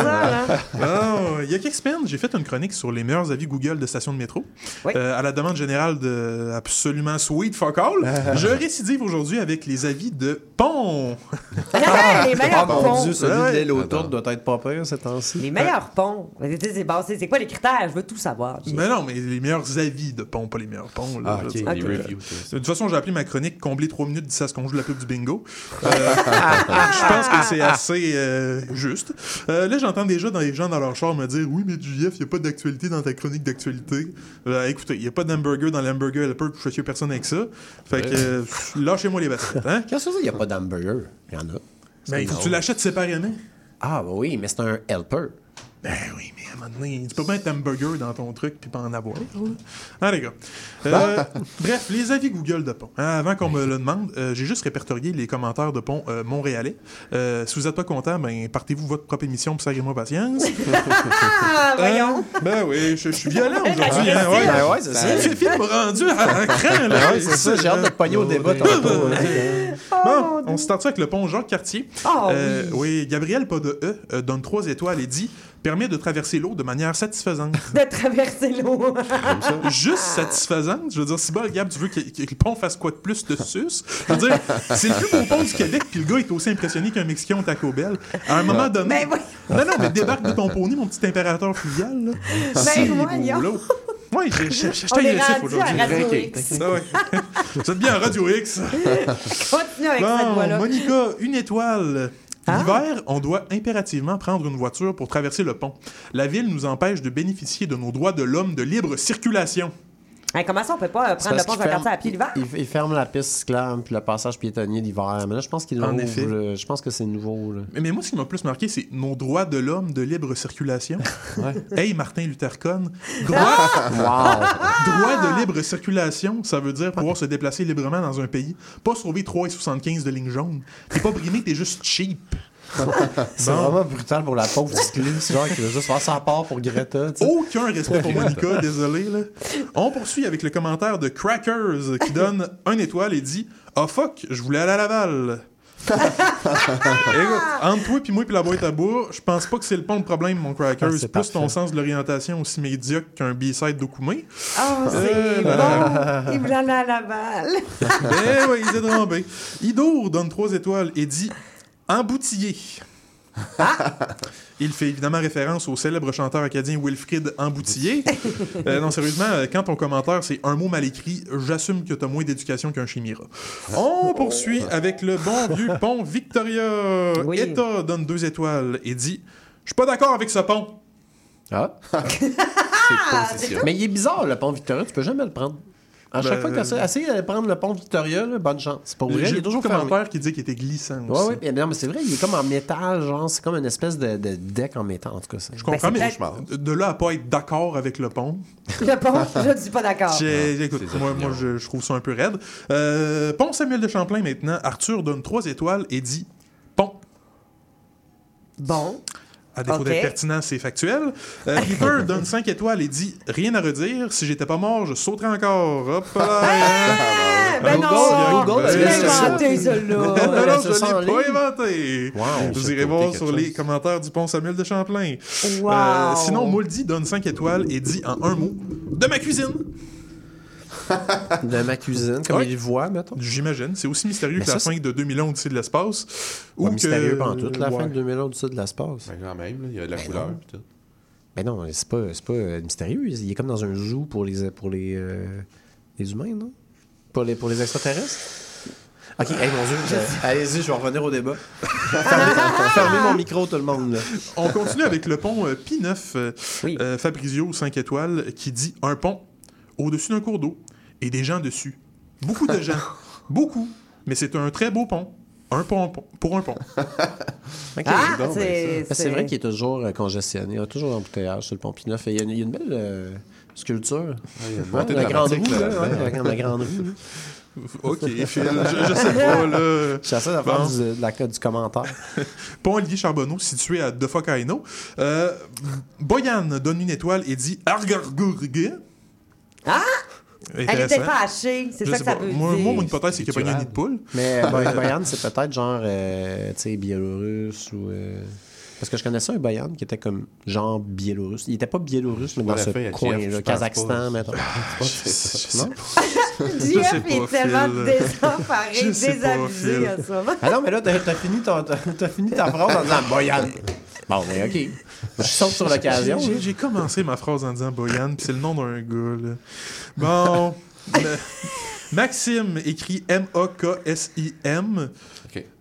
Ah, il y a quelques semaines, j'ai fait une chronique sur les meilleurs avis Google de stations de métro. Oui. Euh, à la demande générale de absolument sweet fuck all. Je récidive aujourd'hui avec les avis de Pont. Ah ponts. Dieu, celui Ouais. de l'aile autour doit être pas pire ces temps-ci. Les meilleurs ponts. Mais tu sais, C'est bon, c'est- c'est quoi les critères? Je veux tout savoir. Mais non, mais les meilleurs avis de Pont, pas les meilleurs ponts. là. Ah, les euh, reviews. De toute façon, j'ai appelé ma chronique Combler 3 minutes d'ici à ce qu'on joue la pub du bingo. Euh, je pense que c'est assez euh, juste. Euh, là, j'entends déjà dans les gens dans leur char me dire Oui, mais JF, il n'y a pas d'actualité dans ta chronique d'actualité. Euh, écoutez, il n'y a pas d'hamburger dans l'hamburger helper, je suis personne avec ça. Fait que euh, lâchez-moi les baskets. Hein? Qu'est-ce que ça, il n'y a pas d'hamburger? Il y en a. Ben, il faut que tu l'achètes séparément. Ah, oui, mais c'est un helper. Ben oui, mais à un moment donné, tu peux pas mettre hamburger dans ton truc puis pas en avoir. Ah, les gars. Euh, bref, les avis Google de Pont. Hein, avant qu'on me le demande, euh, j'ai juste répertorié les commentaires de Pont euh, montréalais. Euh, si vous êtes pas content, ben partez-vous votre propre émission pour moi patience. Ah, voyons. Hein? Ben oui, je, je suis violent Ben, aujourd'hui. Hein, agressif. Ben ouais, c'est ça. Phil m'a rendu à, à cran, là. Ah ouais, c'est ça, j'ai hâte de te pogner au débat tantôt. hein. Bon, on se start ça avec le pont Jacques Cartier. Oh, Euh, oui. Gabriel, pas de E, euh, donne trois étoiles et dit permet de traverser l'eau de manière satisfaisante. De traverser l'eau. Juste satisfaisante? Je veux dire, si bas, Gab, tu veux que, que le pont fasse quoi de plus de sus? Je veux dire, c'est le plus beau pont du Québec, puis le gars est aussi impressionné qu'un Mexicain au Taco Bell. À un moment donné. Ben oui. Non, non, mais débarque de ton poney, mon petit impérateur fluvial. Là. C'est beau, voyons. là. Oui, est agressif aujourd'hui. Radio X. Ah ouais. Vous êtes bien à Radio X. Continue avec cette Bon, voix-là. Monica, une étoile. Ah. L'hiver, on doit impérativement prendre une voiture pour traverser le pont. La ville nous empêche de bénéficier de nos droits de l'homme de libre circulation. Hey, comment ça, on peut pas euh, prendre le pont la quartier à pied l'hiver? Ils, ils ferment la piste cyclable puis le passage piétonnier l'hiver. Mais là, je pense qu'ils En l'ouvrent. effet. là. Je pense que c'est nouveau. là. Mais, mais moi, ce qui m'a plus marqué, c'est nos droits de l'homme de libre circulation. Hey, Martin Luther. Droit, droit de libre circulation, ça veut dire pouvoir se déplacer librement dans un pays. Pas sauver 3,75 de ligne jaune. T'es pas brimé, t'es juste cheap. C'est Bon. vraiment brutal pour la pauvre cycliste, genre qui veut juste faire sa part pour Greta. Aucun respect pour Monica, désolé. Là. On poursuit avec le commentaire de Crackers qui donne un étoile et dit Ah fuck, je voulais aller à Laval. Écoute, entre toi puis moi puis la boîte à bois, je pense pas que c'est le pont le problème, mon Crackers. Ah, c'est plus ton sens de l'orientation aussi médiocre qu'un B-side d'Okoumé. Oh, c'est Euh, bon. Il voulait aller à Laval. ben oui, il est trompé. Idour donne trois étoiles et dit Emboutillé. Il fait évidemment référence au célèbre chanteur acadien Wilfrid Emboutillier. Euh, non, sérieusement, euh, quand ton commentaire c'est un mot mal écrit, j'assume que t'as moins d'éducation qu'un chimira. On poursuit avec le bon vieux pont Victoria. Oui. Eta donne deux étoiles et dit Je suis pas d'accord avec ce pont. Ah. C'est position. Mais il est bizarre, le pont Victoria. Tu peux jamais le prendre. À chaque Ben, fois que tu essaies, essaye de prendre le pont Victoria, là, bonne chance. Pour vrai, il J'ai est toujours de fermé. commentaires qui disaient qu'il était glissant ouais, mais non, mais c'est vrai, il est comme en métal, genre, c'est comme une espèce de, de deck en métal, en tout cas. ça. Je comprends, mais de là à pas être d'accord avec le pont. Le pont, je ne suis pas d'accord. J'ai- Écoute, moi, moi je, je trouve ça un peu raide. Euh, pont Samuel de Champlain maintenant. Arthur donne 3 étoiles et dit Pont. Bon. À défaut Ok. d'être pertinent, c'est factuel. Euh, Peter donne 5 étoiles et dit Rien à redire. Si j'étais pas mort, je sauterais encore. Hop là. ben Google, non, Google, tu est-ce l'as ça- inventé, celle-là. Non, non, je l'ai pas inventé. Wow, Vous irez voir sur chose. les commentaires du pont Samuel de Champlain. Wow. Euh, sinon, Mouldy donne 5 étoiles et dit en un mot De ma cuisine. De ma cuisine, comme Ouais. il voit, mettons. J'imagine. C'est aussi mystérieux Mais que la fin de 2001 Odyssée de l'espace. Ou que... mystérieux pendant toute la fin de 2001 du de l'espace. Ben, quand même, là, il y a de la Ben couleur. non. tout. Mais non, c'est pas, c'est pas euh, mystérieux. Il est comme dans un zoo pour les, pour les, euh, les humains, non? Pour les, pour les extraterrestres? Ok, hey, mon Dieu, je- allez-y, je vais revenir au débat. fermez, fermez mon micro, tout le monde. là. On continue avec le pont euh, Pi 9, euh, euh, Fabrizio 5 étoiles, qui dit un pont au-dessus d'un cours d'eau et des gens dessus. Beaucoup de gens. Beaucoup. Mais c'est un très beau pont. Un pont pour un pont. Ah, bon, c'est- vrai qu'il est toujours euh, congestionné. Il y a toujours d'embouteillage sur le pont P9. Il y a une, il y a une belle euh, sculpture. il y a une Ouais, montée la grande roue, là. là, ouais, là. la, la grande roue. là. Ok, Phil, je, je sais pas, là. J'essaie de faire Bon. du, de la, du commentaire. Pont Olivier Charbonneau, situé à De Focaino. Euh, Boyan donne une étoile et dit Argargurgue. Ah! Elle était fâchée. C'est ça que ça veut Moi, dire. moi, mon hypothèse, c'est qu'il n'y a pas un nid de poule. Mais euh, Boy- Boyan, c'est peut-être genre, euh, tu sais, biélorusse ou. euh, Parce que je connaissais un Boyan qui était comme genre biélorusse. Il était pas biélorusse, mais dans ce coin, Kiev, là, Kazakhstan, pas. mettons. Non? Jeff est tellement désemparé, désabusé en ce moment. Ah non, mais là, t'as fini, fini ta phrase en disant Boyan. Bon, mais OK. Je saute sur l'occasion. J'ai- commencé ma phrase en disant Boyan, puis c'est le nom d'un gars. Là. Bon. le- Maxime écrit M-A-K-S-I-M.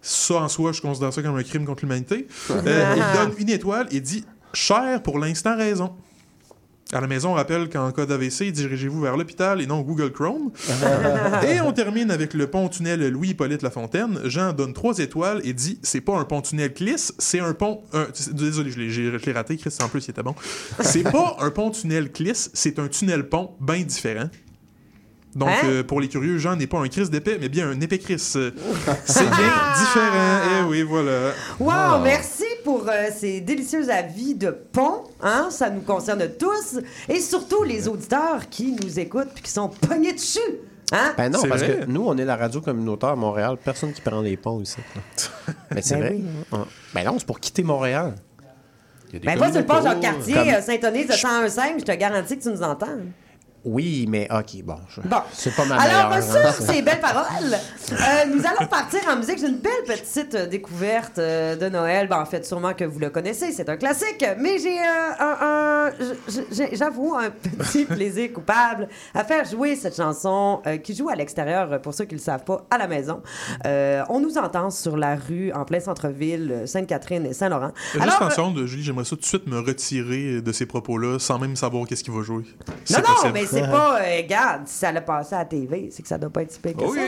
Ça, en soi, je considère ça comme un crime contre l'humanité. Euh, il donne une étoile et dit Cher pour l'instant raison. À la maison, on rappelle qu'en cas d'AVC, dirigez-vous vers l'hôpital et non Google Chrome. et on termine avec le pont-tunnel Louis-Hippolyte Lafontaine. Jean donne trois étoiles et dit c'est pas un pont-tunnel Cliss, c'est un pont. euh, désolé, je l'ai- j'ai- je l'ai raté, Chris, en plus, il était bon. C'est pas un pont-tunnel Cliss, c'est un tunnel-pont bien différent. Donc, Hein? euh, pour les curieux, Jean n'est pas un Chris d'épée, mais bien un épée Chris. C'est bien différent. Eh oui, voilà. Wow, merci pour euh, ces délicieux avis de pont. Hein? Ça nous concerne tous. Et surtout les auditeurs qui nous écoutent puis qui sont pognés dessus. Hein? Ben non, C'est parce vrai. que nous, on est la radio communautaire à Montréal. Personne qui prend les ponts ici. là. Mais c'est Ben vrai. oui. hein. Ben non, c'est pour quitter Montréal. Il y a des Ben, pas sur le pont communautés. Jacques-Cartier, Comme- euh, Saint-Onys de 101.5, je te garantis que tu nous entends. Oui, mais OK, bon. je- Bon. C'est pas ma Alors, meilleure. sur hein, ces belles paroles, euh, nous allons partir en musique. J'ai une belle petite euh, découverte euh, de Noël. Ben, en fait, sûrement que vous le connaissez, c'est un classique. Mais j'ai un, j'avoue un petit plaisir coupable à faire jouer cette chanson euh, qui joue à l'extérieur, euh, pour ceux qui ne le savent pas, à la maison. Euh, on nous entend sur la rue, en plein centre-ville, Sainte-Catherine et Saint-Laurent. Juste Alors, en seconde, Julie, j'aimerais ça tout de suite me retirer de ces propos-là sans même savoir qu'est-ce qu'il va jouer. Non, non, possible. mais c'est pas. euh, regarde, si ça l'a passé à la TV, c'est que ça doit pas être si pire que Oui.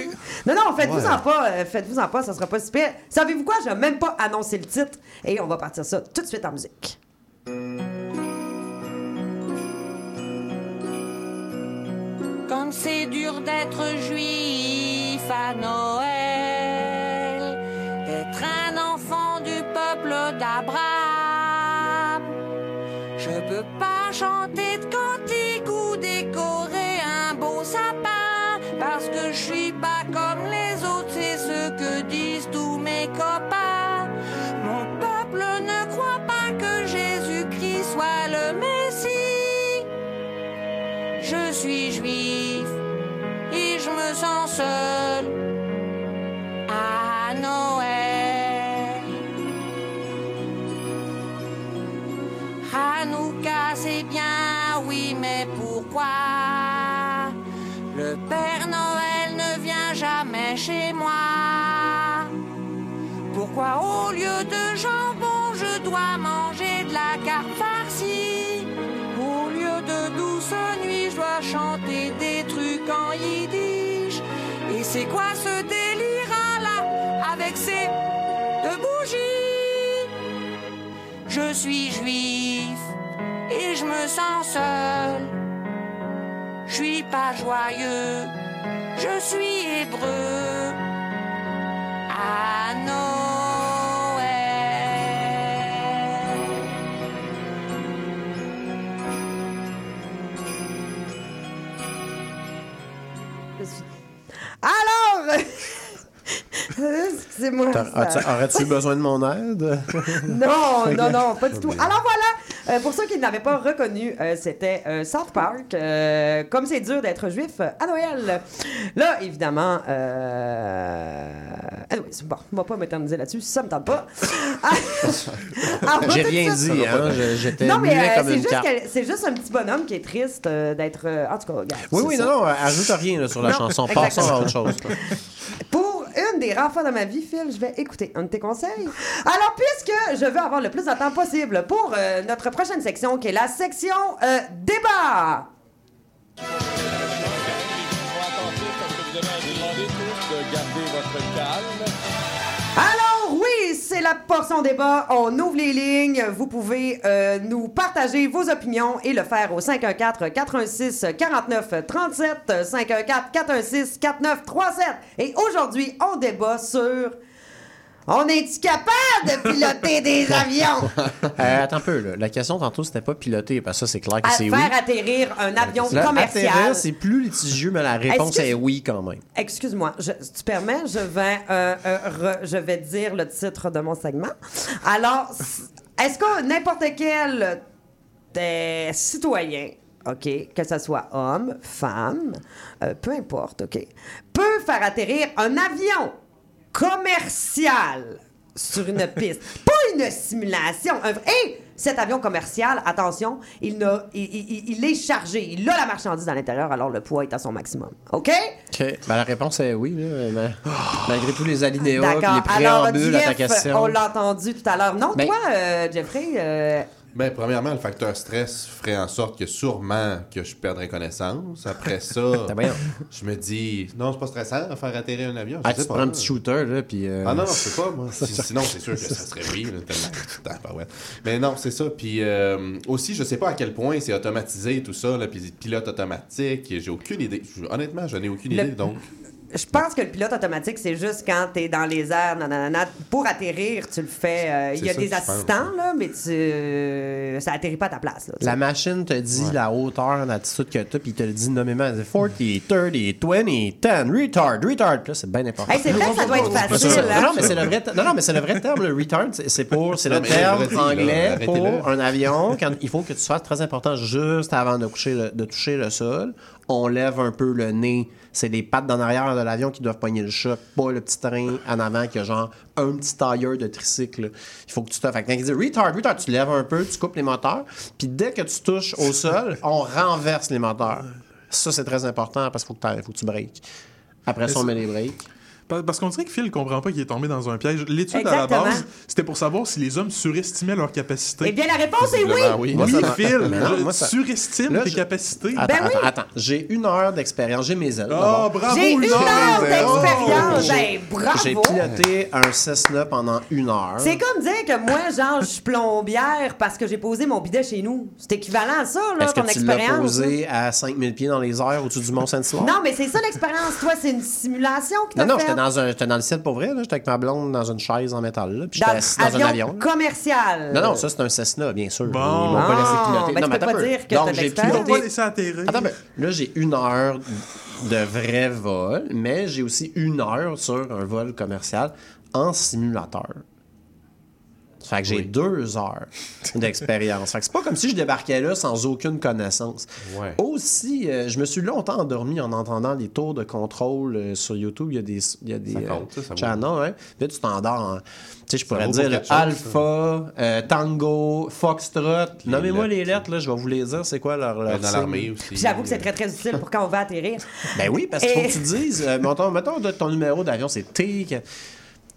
ça. Non, non, faites-vous Ouais. en pas, faites-vous en pas, ça sera pas si pire. Savez-vous quoi? Je vais même pas annoncer le titre et on va partir ça tout de suite en musique. Comme c'est dur d'être juif à Noël, d'être un enfant du peuple d'Abraham. Je peux pas chanter suis juif et je me sens seul à Noël. Hanouka, c'est bien, chanter des trucs en yiddish. Et c'est quoi ce délire là avec ces deux bougies? Je suis juif et je me sens seul. Je suis pas joyeux, je suis hébreu. Aurais-tu besoin de mon aide? Non, non, non, pas du tout. Alors voilà, euh, pour ceux qui ne l'avaient pas reconnu, euh, c'était euh, South Park. comme c'est dur d'être juif à Noël. Là, évidemment, euh... anyway, c'est bon, on va pas m'éterniser là-dessus, ça me tente pas. Alors, J'ai rien dit, hein? J'étais Non, mais c'est juste, que- un petit bonhomme qui est triste d'être. en tout cas, regarde. Oui, oui, ça. non, non, ajoute rien là, sur la Non, chanson. Passons à autre chose. Des rares fois dans ma vie, Phil, je vais écouter un de tes conseils. Alors, puisque je veux avoir le plus de temps possible pour euh, notre prochaine section, qui est la section euh, débat. Alors la portion débat. On ouvre les lignes. Vous pouvez euh, nous partager vos opinions et le faire au 514 416 49 37 514 416 4937. Et aujourd'hui, on débat sur on est-tu capable de piloter des avions? Euh, attends un peu, là. La question tantôt, c'était pas piloter, parce que ça, c'est clair que c'est oui. faire atterrir un avion Là, commercial atterrir, c'est plus litigieux, mais la réponse est oui quand même. Excuse-moi, je- si tu permets, je vais, euh, euh, re- je vais dire le titre de mon segment. Alors, est-ce que n'importe quel des citoyens, OK, que ce soit homme, femme, euh, peu importe, OK, peut faire atterrir un avion? Commercial sur une piste? Pas une simulation. Un... Et cet avion commercial, attention, il, n'a- il, il- il est chargé. Il a la marchandise à l'intérieur, alors le poids est à son maximum. OK? OK. Ben, la réponse est oui, là, mais malgré tous les alinéas les Alors, préambules à ta Jeff, question. on l'a entendu tout à l'heure. Non, Ben- toi, euh, Jeffrey, euh, Ben, premièrement, le facteur stress ferait en sorte que sûrement que je perdrais connaissance. Après ça, je me dis, non, c'est pas stressant de faire atterrir un avion. Je Ah, sais tu pas. prends un petit shooter, là, puis... euh, Ah non, non, je sais pas, moi. Si- Sinon, c'est sûr que ça serait oui. là, tellement- Putain, ouais. Mais non, c'est ça. Puis euh, aussi, je sais pas à quel point c'est automatisé tout ça, là, puis pilote automatique. J'ai aucune idée. Je- honnêtement, je n'ai aucune Le- idée, donc... je pense que le pilote automatique, c'est juste quand t'es dans les airs, nanana. Pour atterrir, tu le fais. euh, Il y a des pense, assistants, là, mais tu, euh, ça atterrit pas à ta place. Là, tu. La machine te dit la hauteur, l'altitude que tu as, puis il te le dit nommément. Elle dit 40, 30, 20, 10, retard, retard. Là, c'est bien important. Hey, c'est vrai que ça doit être facile. hein? Non, non, mais c'est le vrai, te- non, non, mais c'est le vrai terme, le retard. C'est pour, c'est le terme là, anglais pour un avion. Quand il faut que tu fasses très important juste avant de, coucher le- de toucher le sol. On lève un peu le nez. C'est les pattes d'en arrière de l'avion qui doivent pogner le choc, pas le petit train en avant qui a genre un petit tailleur de tricycle. Il faut que tu te. Fait que quand il dit retard, retard, tu lèves un peu, tu coupes les moteurs, puis dès que tu touches au sol, on renverse les moteurs. Ça, c'est très important parce qu'il faut, que t'arrêtes, faut que tu breaks. Après ça, on met les breaks. Pa- Parce qu'on dirait que Phil comprend pas qu'il est tombé dans un piège. L'étude à la base, c'était pour savoir si les hommes surestimaient leur capacité. Eh bien, la réponse est oui. Oui. Moi, Oui, ça m'a- Phil, non, je moi, ça- surestime Là, tes je- capacités. Attends, Ben oui. attends, attends. J'ai une heure d'expérience. J'ai mes ailes. Ah, d'abord. bravo, J'ai une heure d'expérience. J'ai- Ben, bravo. J'ai piloté un Cessna pendant une heure. C'est comme dire que moi, genre, je suis plombière parce que j'ai posé mon bidet chez nous. C'est équivalent à ça, là, Est-ce ton que tu l'as expérience. posé à 5000 pieds dans les airs au-dessus du Mont-Saint-Hilaire? Non, mais c'est ça l'expérience. Toi, c'est une simulation t'as non, faite. J'étais dans, un, j'étais dans le ciel pour vrai. là. J'étais avec ma blonde dans une chaise en métal. Là, puis Dans j'étais assis dans avion un avion. là. commercial. Non, non, ça, c'est un Cessna, bien sûr. Bon. Ils m'ont pas laissé Ah, piloter. ben, non, tu mais peux attends pas un peu. dire que t'as Donc, de j'ai l'expérience. On va piloté. laisser atterrir. Attends, là, j'ai une heure de vrai vol, mais j'ai aussi une heure sur un vol commercial en simulateur. Fait que j'ai deux heures d'expérience. Fait que c'est pas comme si je débarquais là sans aucune connaissance. Ouais. Aussi, euh, je me suis longtemps endormi en entendant les tours de contrôle euh, sur YouTube. Il y a des, il y a des Ça euh, compte, ça, ça vaut. channels, hein. Là, tu t'endors en... Tu sais, je pourrais dire chose, Alpha, euh, Tango, Foxtrot. Nommez-moi les lettres, là, je vais vous les dire. C'est quoi leur, leur Ben, dans l'armée aussi. J'avoue que c'est très, très utile pour quand on va atterrir. Ben oui, parce qu'il faut Et- que tu dises, euh, mettons, mettons, ton numéro d'avion, c'est T.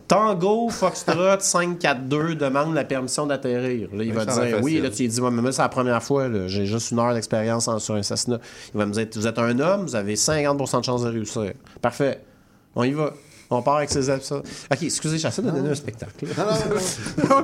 Tango, Foxtrot, 542 demande la permission d'atterrir. Là, il va dire oui. Là, tu lui dis, ouais, mais moi, c'est la première fois. là. J'ai juste une heure d'expérience en- sur un Cessna. Il va me dire, vous êtes un homme, vous avez 50% de chances de réussir. Parfait. On y va. On part avec ces ça. Ok, excusez, j'essaie de donner un spectacle. Ah,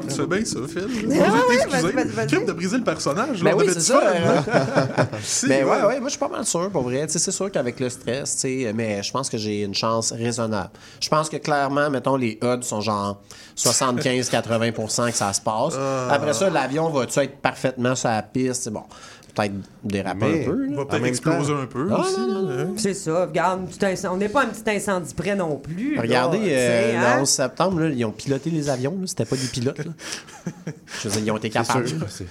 tu fais bien ça, Phil. Ouais, Excusez. Crime de briser le personnage. Ben là, oui, c'est ça. fun. hein. Mais ouais, moi je suis pas mal sûr pour vrai. Tu sais, C'est sûr qu'avec le stress, tu sais, mais je pense que j'ai une chance raisonnable. Je pense que clairement, mettons, les odds sont genre 75-80% que ça se passe. Ah. Après ça, l'avion va-tu être parfaitement sur la piste? C'est bon. Peut-être déraper un peu. Il là. va peut-être exploser temps. un peu Ah, aussi. non, non, non. C'est ça, regarde, on n'est pas un petit incendie près non plus. Regardez, euh, hein? le 11 septembre, là, ils ont piloté les avions. là. C'était pas des pilotes. là. Je veux dire, ils ont été capables. sûr, là. c'est-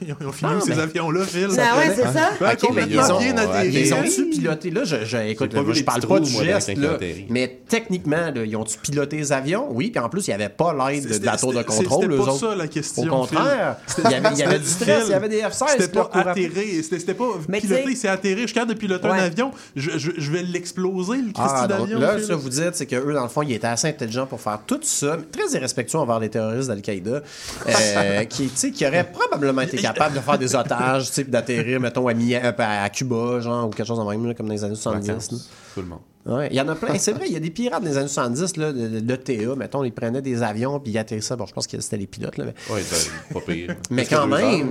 Ils ont- ils ont filmé Non, ces mais- avions-là, Phil. Ah ouais, c'est ça? Ouais, mais ils ont, bien atterri. ils ont-tu piloté? Là, je, je, écoute, là, je parle pas du geste, là, mais techniquement, là, ils ont-tu piloté les avions? Oui, puis en plus, il n'y avait pas l'aide de, la tour de contrôle, C'était pas ça la question. Au contraire, il y avait, du stress, il y avait des F-16 C'était qui leur pas couraient après. Atterré, c'était pas Mais piloter, c'est atterrir. Je suis capable de piloter un Ouais. avion. Je, je, je vais l'exploser, le Christy Ah, d'avion. là, Phil. ça, vous dites, c'est qu'eux, dans le fond, ils étaient assez intelligents pour faire tout ça, mais très irrespectueux envers les terroristes d'Al-Qaïda, euh, qui, tu sais, qui auraient probablement été capables de faire des otages, tu sais, puis d'atterrir, mettons, à, euh, à Cuba, genre, ou quelque chose en même, là, comme dans les années 70. Là. Tout le monde. Ouais, il y en a plein. C'est vrai, il y a des pirates des années 70, là, de, de l'ETA, mettons, ils prenaient des avions puis ils atterrissaient. Bon, je pense que c'était les pilotes, là. Mais, Ouais, t'as pas payé. mais Presque quand même,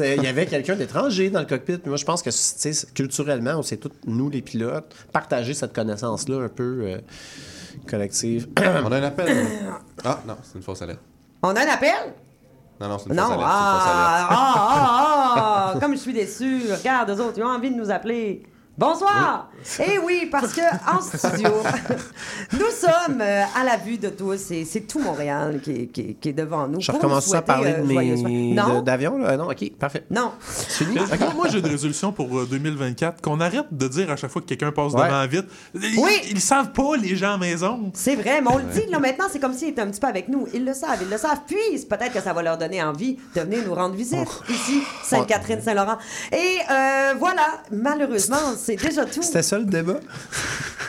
il y avait quelqu'un d'étranger dans le cockpit. Puis moi, je pense que, culturellement, on sait tous, nous, les pilotes, partager cette connaissance-là un peu euh, collective. On a un appel. Ah, non, c'est une fausse alerte. On a un appel? Non, non, c'est une Non, fausse alerte. ah, ah, ah, ah, comme je suis déçu. Regarde, eux autres, ils ont envie de nous appeler. Bonsoir! Eh oui, parce que en studio, nous sommes euh, à la vue de tous et c'est tout Montréal qui est, qui est- qui est devant nous. Je recommence à parler euh, de mes fête. Non, là? Ok, parfait. non. C'est fini? Moi, j'ai une résolution pour euh, 2024 qu'on arrête de dire à chaque fois que quelqu'un passe Ouais. devant vite. Ils, Oui. ils savent pas, les gens à maison. C'est vrai, mais on le dit, là, maintenant, c'est comme s'ils étaient un petit peu avec nous. Ils le savent, ils le savent. Puis, peut-être que ça va leur donner envie de venir nous rendre visite Oh. ici, Sainte-Catherine-Saint-Laurent. Et euh, voilà, malheureusement, c'est déjà tout. C'était ça le débat?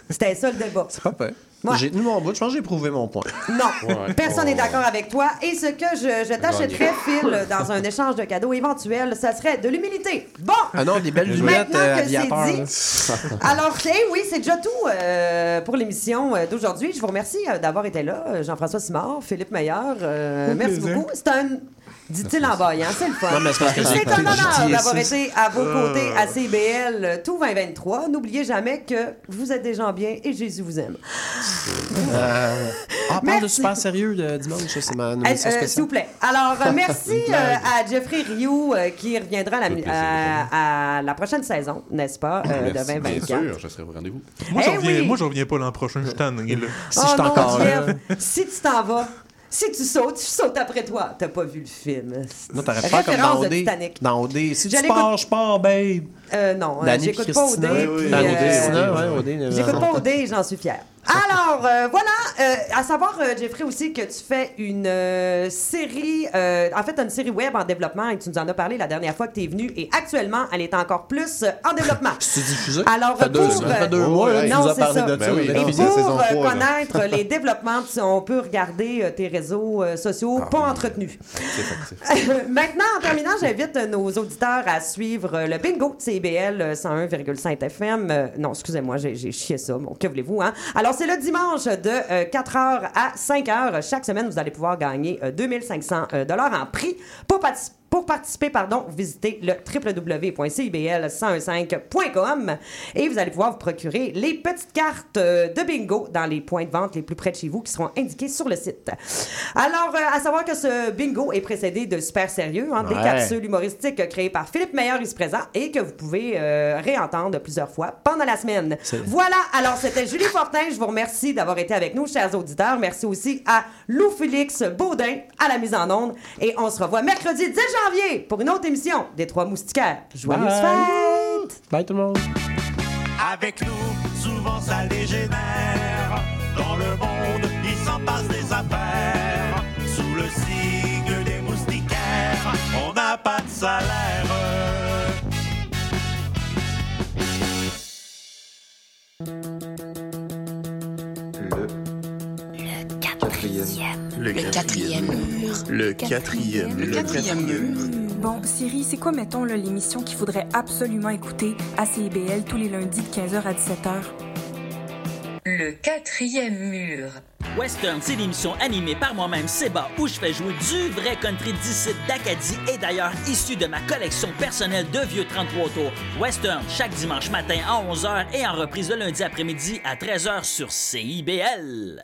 C'était ça le débat. C'est pas peur. Ouais. J'ai tenu mon bout, je pense que j'ai prouvé mon point. Non, Ouais. personne n'est Oh. d'accord avec toi. Et ce que je, je t'achèterais, Phil, dans un échange de cadeaux éventuel, ça serait de l'humilité. Bon! Ah non, des belles lunettes Maintenant euh, que c'est dit. Alors, eh oui, c'est déjà tout euh, pour l'émission euh, d'aujourd'hui. Je vous remercie euh, d'avoir été là. Jean-François Simard, Philippe Meilleur, euh, merci plaisir. beaucoup. C'est un. Dit-il en baillant, c'est le fun. Non, mais c'est un honneur d'avoir été à vos côtés à CBL euh, tout 2023. N'oubliez jamais que vous êtes des gens bien et Jésus vous aime. Euh, Ah, on parle de super sérieux de dimanche, c'est ma Euh, nourriture euh, S'il vous plaît. Alors, merci euh, à Jeffrey Rioux euh, qui reviendra à la, à- à la prochaine saison, n'est-ce pas, euh, de Merci, bien 2024. sûr, je serai au rendez-vous. Moi, Eh je reviens, oui. moi, je reviens pas l'an prochain, je suis tanné, là. Si oh je suis non, encore là. Jeff, si tu t'en vas, si tu sautes, je saute après toi. T'as pas vu le film. Non, t'aurais pas comme dans OD. Titanic. Dans OD. Si Je tu pars, je pars, babe. Euh, non, j'écoute pas OD. Christina. puis, Dans OD, Christina, ouais, OD, J'écoute pas OD j'en suis fière. Alors, euh, voilà, euh, à savoir, euh, Jeffrey, aussi que tu fais une série, en fait, une série web en développement et tu nous en as parlé la dernière fois que tu es venu et actuellement, elle est encore plus en développement. C'est diffusé? Alors, Ça fait deux, pour, ça fait deux mois là, que tu non, c'est ça. de Ben ça. oui, là. Et non, pour là. connaître les développements, tu- on peut regarder tes réseaux sociaux Ah pas oui. entretenus. Maintenant, en terminant, j'invite nos auditeurs à suivre le bingo de CBL euh, 101,5 FM. Non, excusez-moi, j'ai j'ai chié ça. Bon, que voulez-vous, hein? Alors, c'est le dimanche de euh, 4h à 5h. Chaque semaine, vous allez pouvoir gagner euh, 2500 euh, dollars en prix. Pour, partic- pour participer, pardon, visitez le www.cibl1015.com et vous allez pouvoir vous procurer les petites cartes euh, de bingo dans les points de vente les plus près de chez vous qui seront indiqués sur le site. Alors, euh, à savoir que ce bingo est précédé de Super Sérieux, hein, des Ouais. capsules humoristiques créées par Philippe Meilleur ici présent et que vous pouvez euh, réentendre plusieurs fois pendant la semaine. Voilà, alors c'était Julie Fortin. Je vous remercie d'avoir été avec nous, chers auditeurs. Merci aussi à Lou Félix Baudin à la mise en onde. Et on se revoit mercredi 10 janvier pour une autre émission des Trois Moustiquaires. Joyeuses Bye. fêtes! Bye tout le monde. Avec nous, souvent ça dégénère. Dans le monde, il s'en passe des affaires. Sous le signe des moustiquaires, on n'a pas de salaire. Le quatrième Le quatrième. Le quatrième mur. Bon, Siri, c'est quoi, mettons, l'émission qu'il faudrait absolument écouter à CIBL tous les lundis de 15h à 17h? Le quatrième mur. Western, c'est l'émission animée par moi-même, Seba, où je fais jouer du vrai country d'ici d'Acadie et d'ailleurs issu de ma collection personnelle de vieux 33 tours. Western, chaque dimanche matin à 11h et en reprise le lundi après-midi à 13h sur CIBL.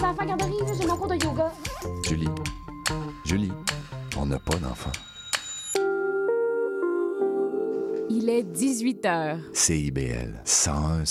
les enfants à la garderie, là, j'ai mon cours de yoga. Julie, Julie, on n'a pas d'enfant. Il est 18 h. CIBL 101